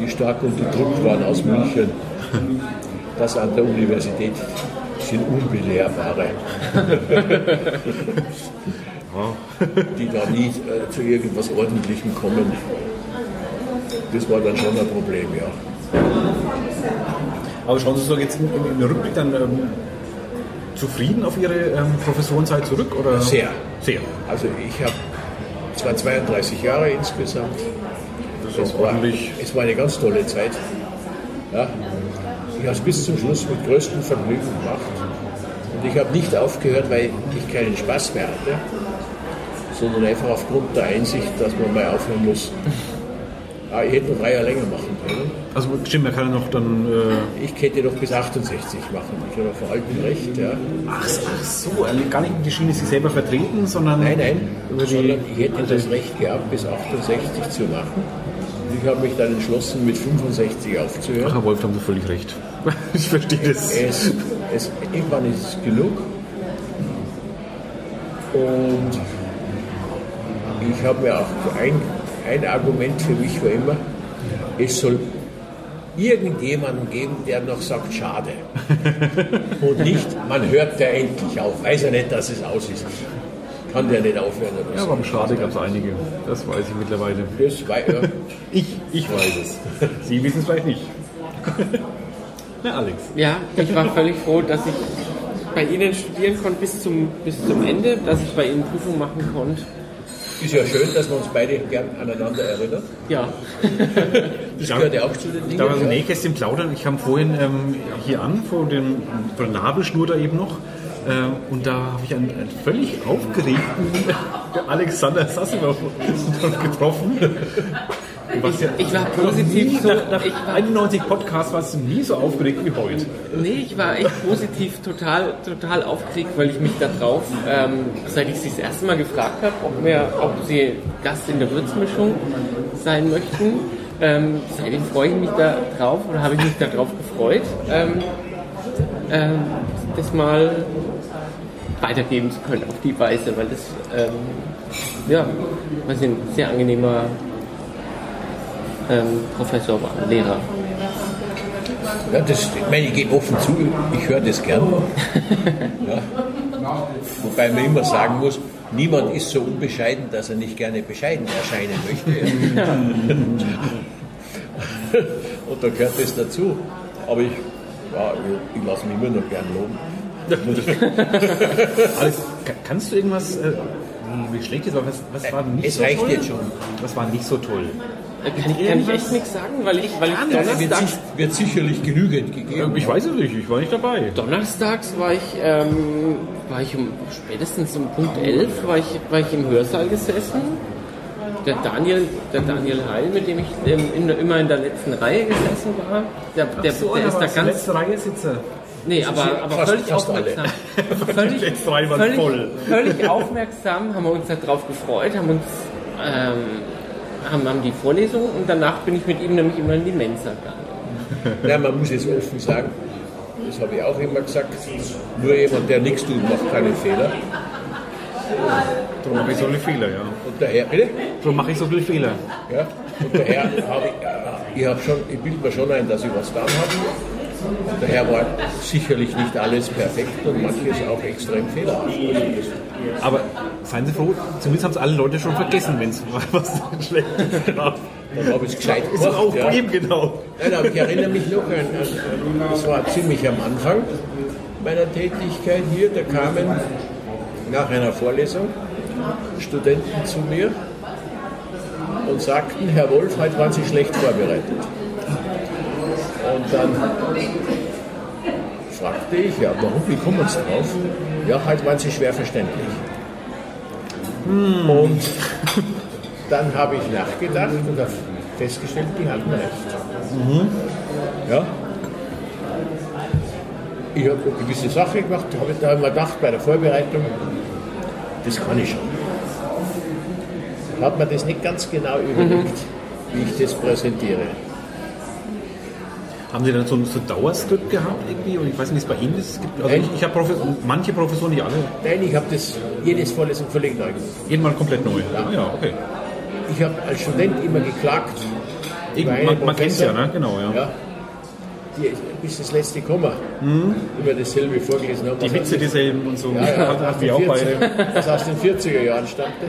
Speaker 3: die stark unter Druck waren aus München, dass an der Universität sind Unbelehrbare, [LAUGHS] die da nie äh, zu irgendwas Ordentlichem kommen. Das war dann schon ein Problem, ja.
Speaker 1: Aber schauen Sie so jetzt im, im, Rückblick dann ähm, zufrieden auf Ihre ähm, Professorenzeit zurück? Oder?
Speaker 3: Sehr.
Speaker 1: Sehr.
Speaker 3: Also ich habe zwar 32 Jahre insgesamt.
Speaker 1: Das ist
Speaker 3: Es war,
Speaker 1: ordentlich.
Speaker 3: es war eine ganz tolle Zeit. Ja. Ich habe es bis zum Schluss mit größtem Vergnügen gemacht. Und ich habe nicht aufgehört, weil ich keinen Spaß mehr hatte, sondern einfach aufgrund der Einsicht, dass man mal aufhören muss. Ah, ich hätte noch drei Jahre länger machen können.
Speaker 1: Also stimmt, man kann ja noch dann. Äh,
Speaker 3: Ich hätte noch bis 68 machen. Ich habe vor altem Recht. Ja.
Speaker 1: ach, ach so, also gar nicht die Schiene sich selber vertreten, sondern.
Speaker 3: Nein, nein, sondern ich hätte
Speaker 1: alte-
Speaker 3: das Recht gehabt, bis 68 zu machen. Und ich habe mich dann entschlossen, mit 65 aufzuhören.
Speaker 1: Ach, Herr Wolf, da haben Sie völlig recht. [LAUGHS] Ich verstehe das.
Speaker 3: Es, es, irgendwann ist es genug. Und ich habe mir auch ein, ein Argument für mich war immer, es soll irgendjemanden geben, der noch sagt, schade. [LAUGHS] Und nicht, man hört ja endlich auf. Weiß er nicht, dass es aus ist. Kann der nicht aufhören oder
Speaker 1: Ja,
Speaker 3: so.
Speaker 1: aber am Schade gab es einige. Das weiß ich mittlerweile.
Speaker 3: Das war, ja, [LAUGHS]
Speaker 1: Ich, ich weiß es. [LAUGHS] Sie wissen es vielleicht nicht. Na, Alex.
Speaker 2: Ja, ich war völlig froh, dass ich bei Ihnen studieren konnte bis zum, bis zum Ende, dass ich bei Ihnen Prüfung machen konnte.
Speaker 3: Ist ja schön, dass wir uns beide gern aneinander erinnern.
Speaker 2: Ja, [LAUGHS]
Speaker 3: Das gehört ja auch zu den Dingen.
Speaker 1: Da war so ein
Speaker 3: ja.
Speaker 1: Nähkästchen plaudern. Ich kam vorhin ähm, hier an, vor, dem, vor der Nabelschnur da eben noch. Äh, und da habe ich einen, einen völlig aufgeregten [LAUGHS] Alexander Sassima getroffen. Was ja
Speaker 2: ich war positiv so.
Speaker 1: nach, nach
Speaker 2: Ich war,
Speaker 1: 91 Podcasts warst du nie so aufgeregt wie heute.
Speaker 2: nee, ich war echt positiv total, total aufgeregt, weil ich mich da drauf, ähm, seit ich Sie das erste Mal gefragt habe, ob, wir, ob Sie Gast in der Würzmischung sein möchten, ähm, seitdem freue ich mich da drauf oder habe ich mich da drauf gefreut, ähm, ähm, das mal weitergeben zu können auf die Weise, weil das ähm, ja, ich, ein sehr angenehmer ähm, Professor war, Lehrer.
Speaker 3: Ja, das, ich meine, ich gebe offen zu, ich höre das gern. [LAUGHS] Ja. Wobei man immer sagen muss, niemand ist so unbescheiden, dass er nicht gerne bescheiden erscheinen möchte. [LAUGHS] Und da gehört das dazu. Aber ich, ja, ich, ich lasse mich immer noch gern loben. [LAUGHS]
Speaker 1: Ka- kannst du irgendwas, äh, wie, schlecht es war, was, was war nicht
Speaker 3: Es
Speaker 1: so
Speaker 3: reicht
Speaker 1: toll?
Speaker 3: jetzt schon.
Speaker 1: Was war nicht so toll?
Speaker 2: Äh, Kann ich, kann ich echt nichts sagen, weil ich, weil ich
Speaker 3: Wird,
Speaker 2: donnerstags,
Speaker 3: wird sicherlich genügend gegeben.
Speaker 1: Ich weiß es nicht, ich war nicht dabei.
Speaker 2: donnerstags war ich, ähm, war ich um, spätestens um Punkt 11 war ich, war ich im Hörsaal gesessen. Der Daniel, der Daniel Heil, mit dem ich ähm, in immer in der letzten Reihe gesessen war, der, der, der ist da ganz,
Speaker 1: letzte Reihe sitze.
Speaker 2: nee, aber, aber
Speaker 3: fast-
Speaker 2: völlig
Speaker 3: fast
Speaker 2: aufmerksam. [LAUGHS] Völlig,
Speaker 1: Die letzten drei waren
Speaker 2: völlig,
Speaker 1: voll.
Speaker 2: völlig aufmerksam, haben wir uns darauf gefreut, haben uns, ähm, haben, haben die Vorlesung und danach bin ich mit ihm nämlich immer in die Mensa gegangen. [LAUGHS]
Speaker 3: Ja, man muss es offen sagen, das habe ich auch immer gesagt, nur jemand, der nichts tut, macht keinen Fehler.
Speaker 1: Darum mache ich so viele Fehler, ja.
Speaker 3: Und daher, bitte?
Speaker 1: Darum mache ich so viele Fehler.
Speaker 3: Ja, und daher [LAUGHS] habe ich, äh, ich, hab schon, ich bilde mir schon ein, dass ich was getan habe. Und daher war sicherlich nicht alles perfekt und manches auch extrem fehlerhaft.
Speaker 1: Aber seien Sie froh, zumindest haben es alle Leute schon vergessen, wenn es [LAUGHS] was Schlechtes gab.
Speaker 3: dann habe ich es gescheit
Speaker 1: Ist doch auch
Speaker 3: gemacht. Ja.
Speaker 1: ihm, genau.
Speaker 3: Nein, aber ich erinnere mich noch an, an, das war ziemlich am Anfang meiner Tätigkeit hier, da kamen nach einer Vorlesung Studenten zu mir und sagten, Herr Wolf, heute waren Sie schlecht vorbereitet. Und dann fragte ich, ja, warum, wie kommen Sie drauf? Ja, heute waren Sie schwer verständlich. Und dann habe ich nachgedacht und habe festgestellt, die hatten recht. Ja. Ich habe eine gewisse Sache gemacht, habe ich da immer gedacht bei der Vorbereitung, das kann ich schon. Hat man das nicht ganz genau überlegt, wie ich das präsentiere.
Speaker 1: Haben Sie dann so ein so Dauerskript gehabt irgendwie? Und ich weiß nicht, wie es bei Ihnen ist. Es gibt, also ich, ich habe Profes manche Professoren, nicht alle,
Speaker 3: Nein, ich habe das jedes Vorlesung völlig neu gemacht.
Speaker 1: jeden Mal komplett neu. Ah, ja, okay.
Speaker 3: Ich habe als Student immer geklagt.
Speaker 1: Man man kennt es ja, ne? Genau, ja.
Speaker 3: Ja. Die, bis das letzte Komma über dasselbe vorgelesen haben.
Speaker 1: Die
Speaker 3: was
Speaker 1: Witze dieselben und so.
Speaker 3: Ja, ja,
Speaker 1: Hatten wir auch
Speaker 3: 40,
Speaker 1: beide.
Speaker 3: was aus den 40er Jahren stammte.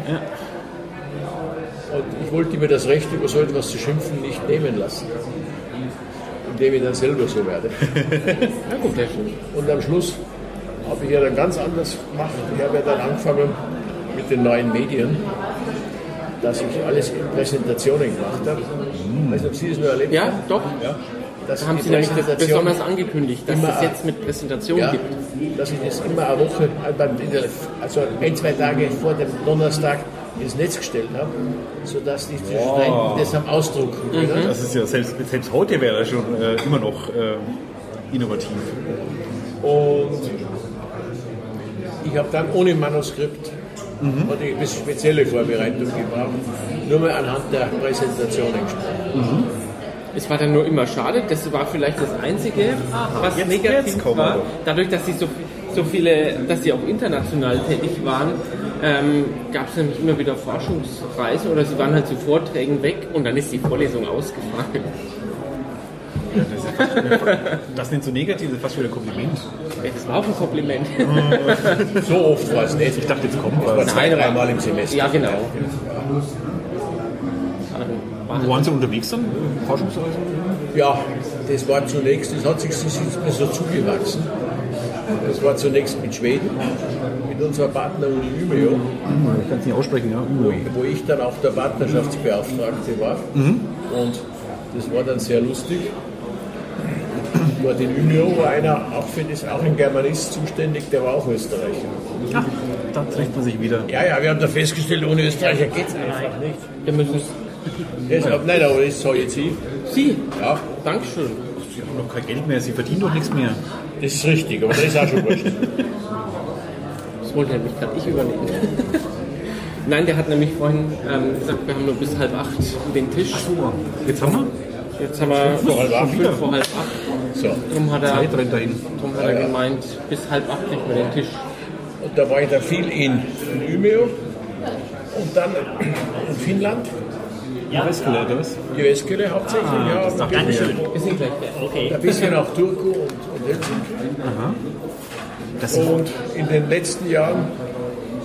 Speaker 3: Und ich wollte mir das Recht, über so etwas zu schimpfen, nicht nehmen lassen. Indem ich dann selber so werde. [LAUGHS]
Speaker 2: Ja, gut.
Speaker 3: Und am Schluss habe ich ja dann ganz anders gemacht. Ich habe ja dann angefangen mit den neuen Medien, dass ich alles in Präsentationen gemacht habe. Weiß nicht, ob Sie das noch erlebt
Speaker 2: Ja,
Speaker 3: haben.
Speaker 2: doch.
Speaker 3: Ja. dass
Speaker 2: Da haben Sie nämlich das besonders angekündigt, dass es jetzt mit Präsentation
Speaker 3: ja,
Speaker 2: gibt.
Speaker 3: dass ich das immer eine Woche, also ein, zwei Tage vor dem Donnerstag ins Netz gestellt habe, sodass die Studenten das am Ausdrucken können.
Speaker 1: Das ist ja selbst, selbst heute wäre er schon äh, immer noch äh, innovativ.
Speaker 3: Und ich habe dann ohne Manuskript hatte ich ein bisschen spezielle Vorbereitung gebraucht, nur mal anhand der Präsentation gesprochen.
Speaker 2: Es war dann nur immer schade, das war vielleicht das Einzige, was
Speaker 1: jetzt-
Speaker 2: negativ
Speaker 1: jetzt
Speaker 2: war. Dadurch, dass sie so, so viele, dass sie auch international tätig waren, ähm, gab es nämlich immer wieder Forschungsreisen oder sie waren halt zu Vorträgen weg und dann ist die Vorlesung ausgefallen.
Speaker 1: Das sind so negativ, das ist fast wieder ein Kompliment.
Speaker 2: Ja, Das war auch ein Kompliment. [LAUGHS]
Speaker 3: So oft war es nicht.
Speaker 1: Ich dachte, jetzt kommt
Speaker 3: Das war
Speaker 1: was.
Speaker 3: zwei, dreimal im Semester.
Speaker 2: ja, genau.
Speaker 1: Wo waren Sie unterwegs dann? Forschungsreisen?
Speaker 3: Ja, das war zunächst, das hat sich das ist mir so zugewachsen. Das war zunächst mit Schweden, mit unserer Partner-Uni Umeå,
Speaker 1: Ich kann es nicht aussprechen, ja.
Speaker 3: wo, ich- wo ich dann auch der Partnerschaftsbeauftragte war. Und das war dann sehr lustig. Dort in Umeå war einer auch für das, auch ein Germanist zuständig, der war auch Österreicher.
Speaker 1: Ach, da trifft man sich wieder.
Speaker 3: Ja, ja, wir haben da festgestellt, ohne Österreicher geht es einfach nicht.
Speaker 2: Wir müssen es.
Speaker 3: Deshalb, nein, aber das soll jetzt Sie.
Speaker 2: Sie,
Speaker 3: Ja,
Speaker 2: Dankeschön.
Speaker 1: Sie haben noch kein Geld mehr, Sie verdienen doch nichts mehr.
Speaker 3: das ist richtig, aber das ist auch schon wurscht. [LAUGHS]
Speaker 2: Wollte nämlich gerade ich übernehmen. [LAUGHS] Nein, der hat nämlich vorhin ähm, gesagt, wir haben nur bis halb acht den Tisch.
Speaker 1: Jetzt haben wir
Speaker 2: Jetzt haben wir
Speaker 3: Vor halb acht.
Speaker 2: fünf vor halb acht.
Speaker 3: So.
Speaker 2: Darum hat er,
Speaker 1: Zeit rennt dahin.
Speaker 2: darum hat er gemeint, bis halb acht kriegt man den Tisch.
Speaker 3: Und da war ich dann viel in, in Umeå und dann in Finnland,
Speaker 1: Westgele, oder was?
Speaker 3: Jyväskylä hauptsächlich, ja,
Speaker 1: das dachte ich
Speaker 3: ein bisschen,
Speaker 2: Wir sind gleich.
Speaker 4: Okay.
Speaker 3: ein bisschen auch Turku und, und Helsinki.
Speaker 1: Das
Speaker 3: Und in den letzten Jahren,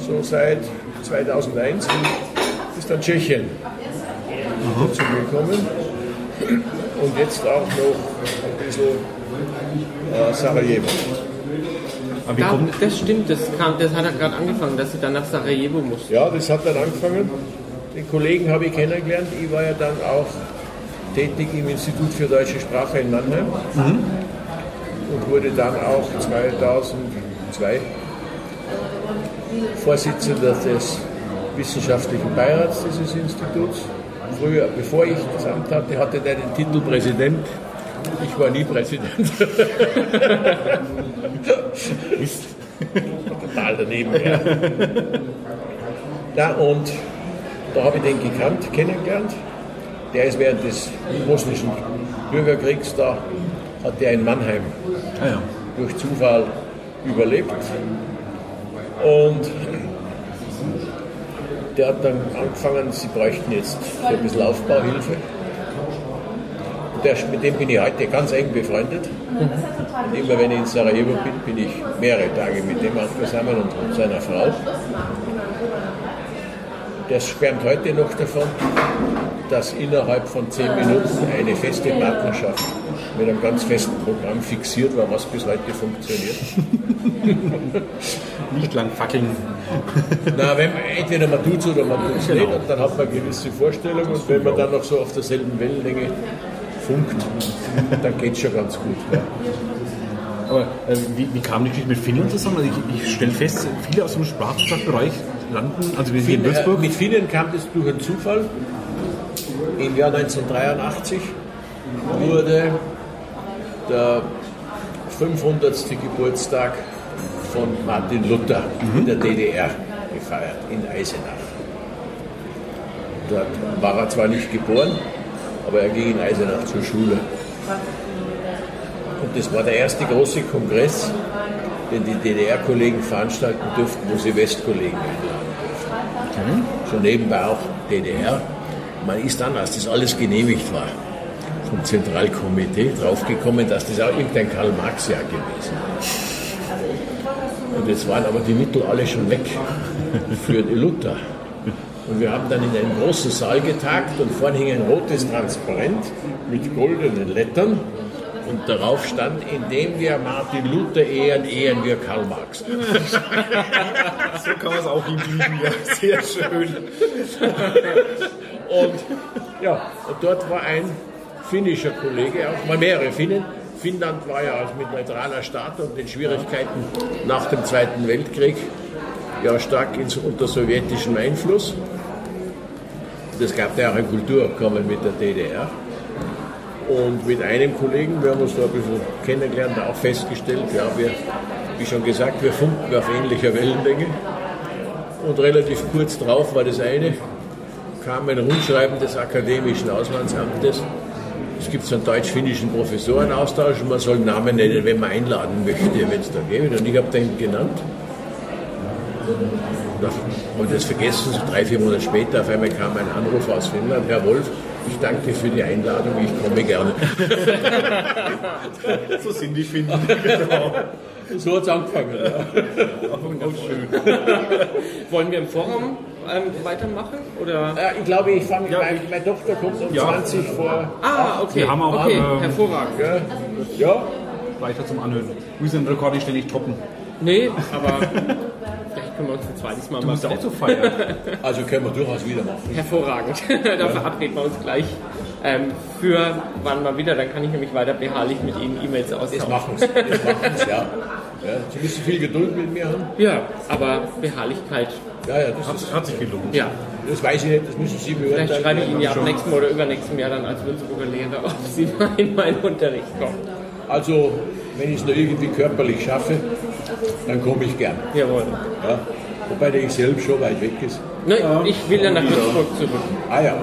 Speaker 3: so seit 2001, ist dann Tschechien dazu gekommen. Und jetzt auch noch ein bisschen äh, Sarajevo.
Speaker 2: Da,
Speaker 1: kommt,
Speaker 2: das stimmt, das, kam, das hat er gerade angefangen, dass sie dann nach Sarajevo mussten.
Speaker 3: Ja, das hat dann angefangen. Den Kollegen habe ich kennengelernt. Ich war ja dann auch tätig im Institut für deutsche Sprache in Mannheim und wurde dann auch 2002 Vorsitzender des wissenschaftlichen Beirats dieses Instituts. Früher, bevor ich das Amt hatte, hatte der den Titel Präsident. Ich war nie Präsident. [LAUGHS] Mist. Total daneben. Ja. Ja, und da habe ich den gekannt, kennengelernt. Der ist während des bosnischen Bürgerkriegs da, hat der in Mannheim
Speaker 1: ah, ja.
Speaker 3: durch Zufall überlebt. Und der hat dann angefangen, sie bräuchten jetzt so ein bisschen Aufbauhilfe. Der, mit dem bin ich heute ganz eng befreundet. Und immer wenn ich in Sarajevo bin, bin ich mehrere Tage mit dem zusammen und, und seiner Frau. Der schwärmt heute noch davon, dass innerhalb von zehn Minuten eine feste Partnerschaft mit einem ganz festen Programm fixiert war, was bis heute funktioniert. [LAUGHS]
Speaker 1: Nicht lang fackeln.
Speaker 3: Na, wenn man, entweder man tut es oder man tut es nicht, und dann hat man eine gewisse Vorstellung und wenn man dann noch so auf derselben Wellenlänge funkt, dann geht es schon ganz gut. Ja.
Speaker 1: Aber äh, wie, wie kam die Geschichte mit Finnland zusammen? Also ich, ich stelle fest, viele aus dem Sprachbereich landen, also wir sind in
Speaker 3: äh,
Speaker 1: Würzburg.
Speaker 3: mit Finnen kam das durch einen Zufall. Im Jahr 1983 wurde der 500. Geburtstag von Martin Luther in der DDR gefeiert, in Eisenach. Dort war er zwar nicht geboren, aber er ging in Eisenach zur Schule. Und das war der erste große Kongress, den die DDR-Kollegen veranstalten durften, wo sie Westkollegen einladen durften. So nebenbei auch DDR. Man ist dann, als das alles genehmigt war, vom Zentralkomitee draufgekommen, dass das auch irgendein Karl-Marx-Jahr gewesen ist. Und jetzt waren aber die Mittel alle schon weg für die Luther. Und wir haben dann in einem großen Saal getagt und vorne hing ein rotes Transparent mit goldenen Lettern und darauf stand, indem wir Martin Luther ehren, ehren wir Karl Marx. [LAUGHS]
Speaker 1: So kann man es auch hinkriegen, ja. Sehr schön.
Speaker 3: Und ja, und dort war ein finnischer Kollege, auch mal mehrere Finnen. Finnland war ja als mit neutraler Staat und den Schwierigkeiten nach dem Zweiten Weltkrieg ja stark ins, unter sowjetischem Einfluss. Es gab ja auch ein Kulturabkommen mit der DDR. Und mit einem Kollegen, wir haben uns da ein bisschen kennengelernt, auch festgestellt, ja, wir, wie schon gesagt, wir funken auf ähnlicher Wellenlänge. Und relativ kurz drauf war das eine, kam ein Rundschreiben des Akademischen Auslandsamtes. Es gibt so einen deutsch-finnischen Professorenaustausch und man soll Namen nennen, wenn man einladen möchte, wenn es da geht. Und ich habe den genannt. Und das vergessen, so drei, vier Monate später, auf einmal kam ein Anruf aus Finnland, Herr Wolf, ich danke für die Einladung, ich komme gerne. [LAUGHS]
Speaker 1: So sind die Finnen. [LAUGHS] genau.
Speaker 3: So hat es angefangen. Ja.
Speaker 1: Auch [LAUGHS] schön. [LAUGHS]
Speaker 2: Wollen wir im Forum ähm, weitermachen? Oder?
Speaker 3: Äh, ich glaube, ich fange,
Speaker 1: Ja,
Speaker 3: meine, meine Tochter kommt um
Speaker 1: Ja.
Speaker 3: 20 vor.
Speaker 2: Ah, okay.
Speaker 1: Wir haben auch,
Speaker 2: okay,
Speaker 1: ähm,
Speaker 2: hervorragend.
Speaker 3: Ja, ja.
Speaker 1: Weiter zum Anhören. Unseren Rekord ist ständig toppen.
Speaker 2: Nee, aber vielleicht können wir uns ein zweites Mal
Speaker 1: Du
Speaker 2: mal
Speaker 1: musst auch so feiern. [LAUGHS]
Speaker 3: also können wir durchaus wieder machen.
Speaker 2: Hervorragend. da verabreden wir uns gleich ähm, für wann mal wieder. Dann kann ich nämlich weiter beharrlich mit Ihnen E-Mails
Speaker 3: Das
Speaker 2: austauschen.
Speaker 3: machen Sie, das machen Sie, ja. ja. Sie müssen viel Geduld mit mir haben.
Speaker 2: Ja, aber Beharrlichkeit,
Speaker 3: Ja, ja, das, ist,
Speaker 1: Das hat sich gelohnt.
Speaker 2: ja.
Speaker 3: das weiß ich nicht, das müssen Sie beurteilen.
Speaker 2: Vielleicht schreibe ich Ihnen ja ab nächsten oder übernächsten Jahr dann als Würzburger Lehrer, [LAUGHS] ob Sie mal in meinen Unterricht kommen.
Speaker 3: Also, wenn ich es nur irgendwie körperlich schaffe, dann komme ich gern.
Speaker 2: Jawohl.
Speaker 3: Ja. Wobei der ich selbst schon weit weg ist.
Speaker 2: Ne, ich will ja nach Würzburg zurück.
Speaker 3: Ah ja,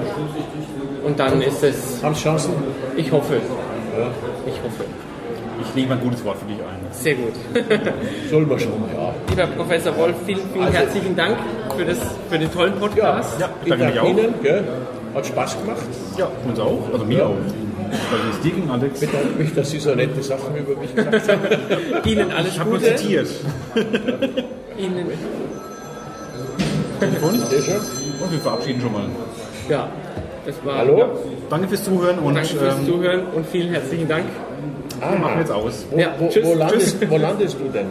Speaker 2: Und dann ist es,
Speaker 3: haben Sie Chancen?
Speaker 2: ich hoffe, ich hoffe.
Speaker 1: Ich lege ein gutes Wort für dich ein.
Speaker 2: Sehr gut. [LAUGHS]
Speaker 3: Soll man schon, ja.
Speaker 2: Lieber Professor Wolf, vielen, vielen
Speaker 3: Also-
Speaker 2: herzlichen Dank für, das, für den tollen Podcast.
Speaker 1: Ja,
Speaker 3: Ich
Speaker 1: danke auch.
Speaker 3: Ihnen, gell? Hat Spaß gemacht.
Speaker 1: Ja, uns auch. Also mir auch. Also es dir ging, Alex.
Speaker 3: Ich bedanke mich, dass Sie so nette Sachen über mich gesagt haben. [LAUGHS]
Speaker 2: Ihnen alles
Speaker 1: Ich habe nur
Speaker 2: Gute.
Speaker 1: zitiert. [LAUGHS]
Speaker 2: Ihnen,
Speaker 3: schön.
Speaker 1: Und wir verabschieden schon mal.
Speaker 2: ja, war.
Speaker 3: Hallo?
Speaker 2: Ja,
Speaker 1: Danke fürs Zuhören und
Speaker 2: danke fürs
Speaker 1: ähm,
Speaker 2: Zuhören und vielen herzlichen Dank.
Speaker 1: wir machen jetzt aus.
Speaker 3: Wo,
Speaker 2: Ja,
Speaker 3: wo,
Speaker 2: tschüss.
Speaker 3: wo, landest, wo landest du denn?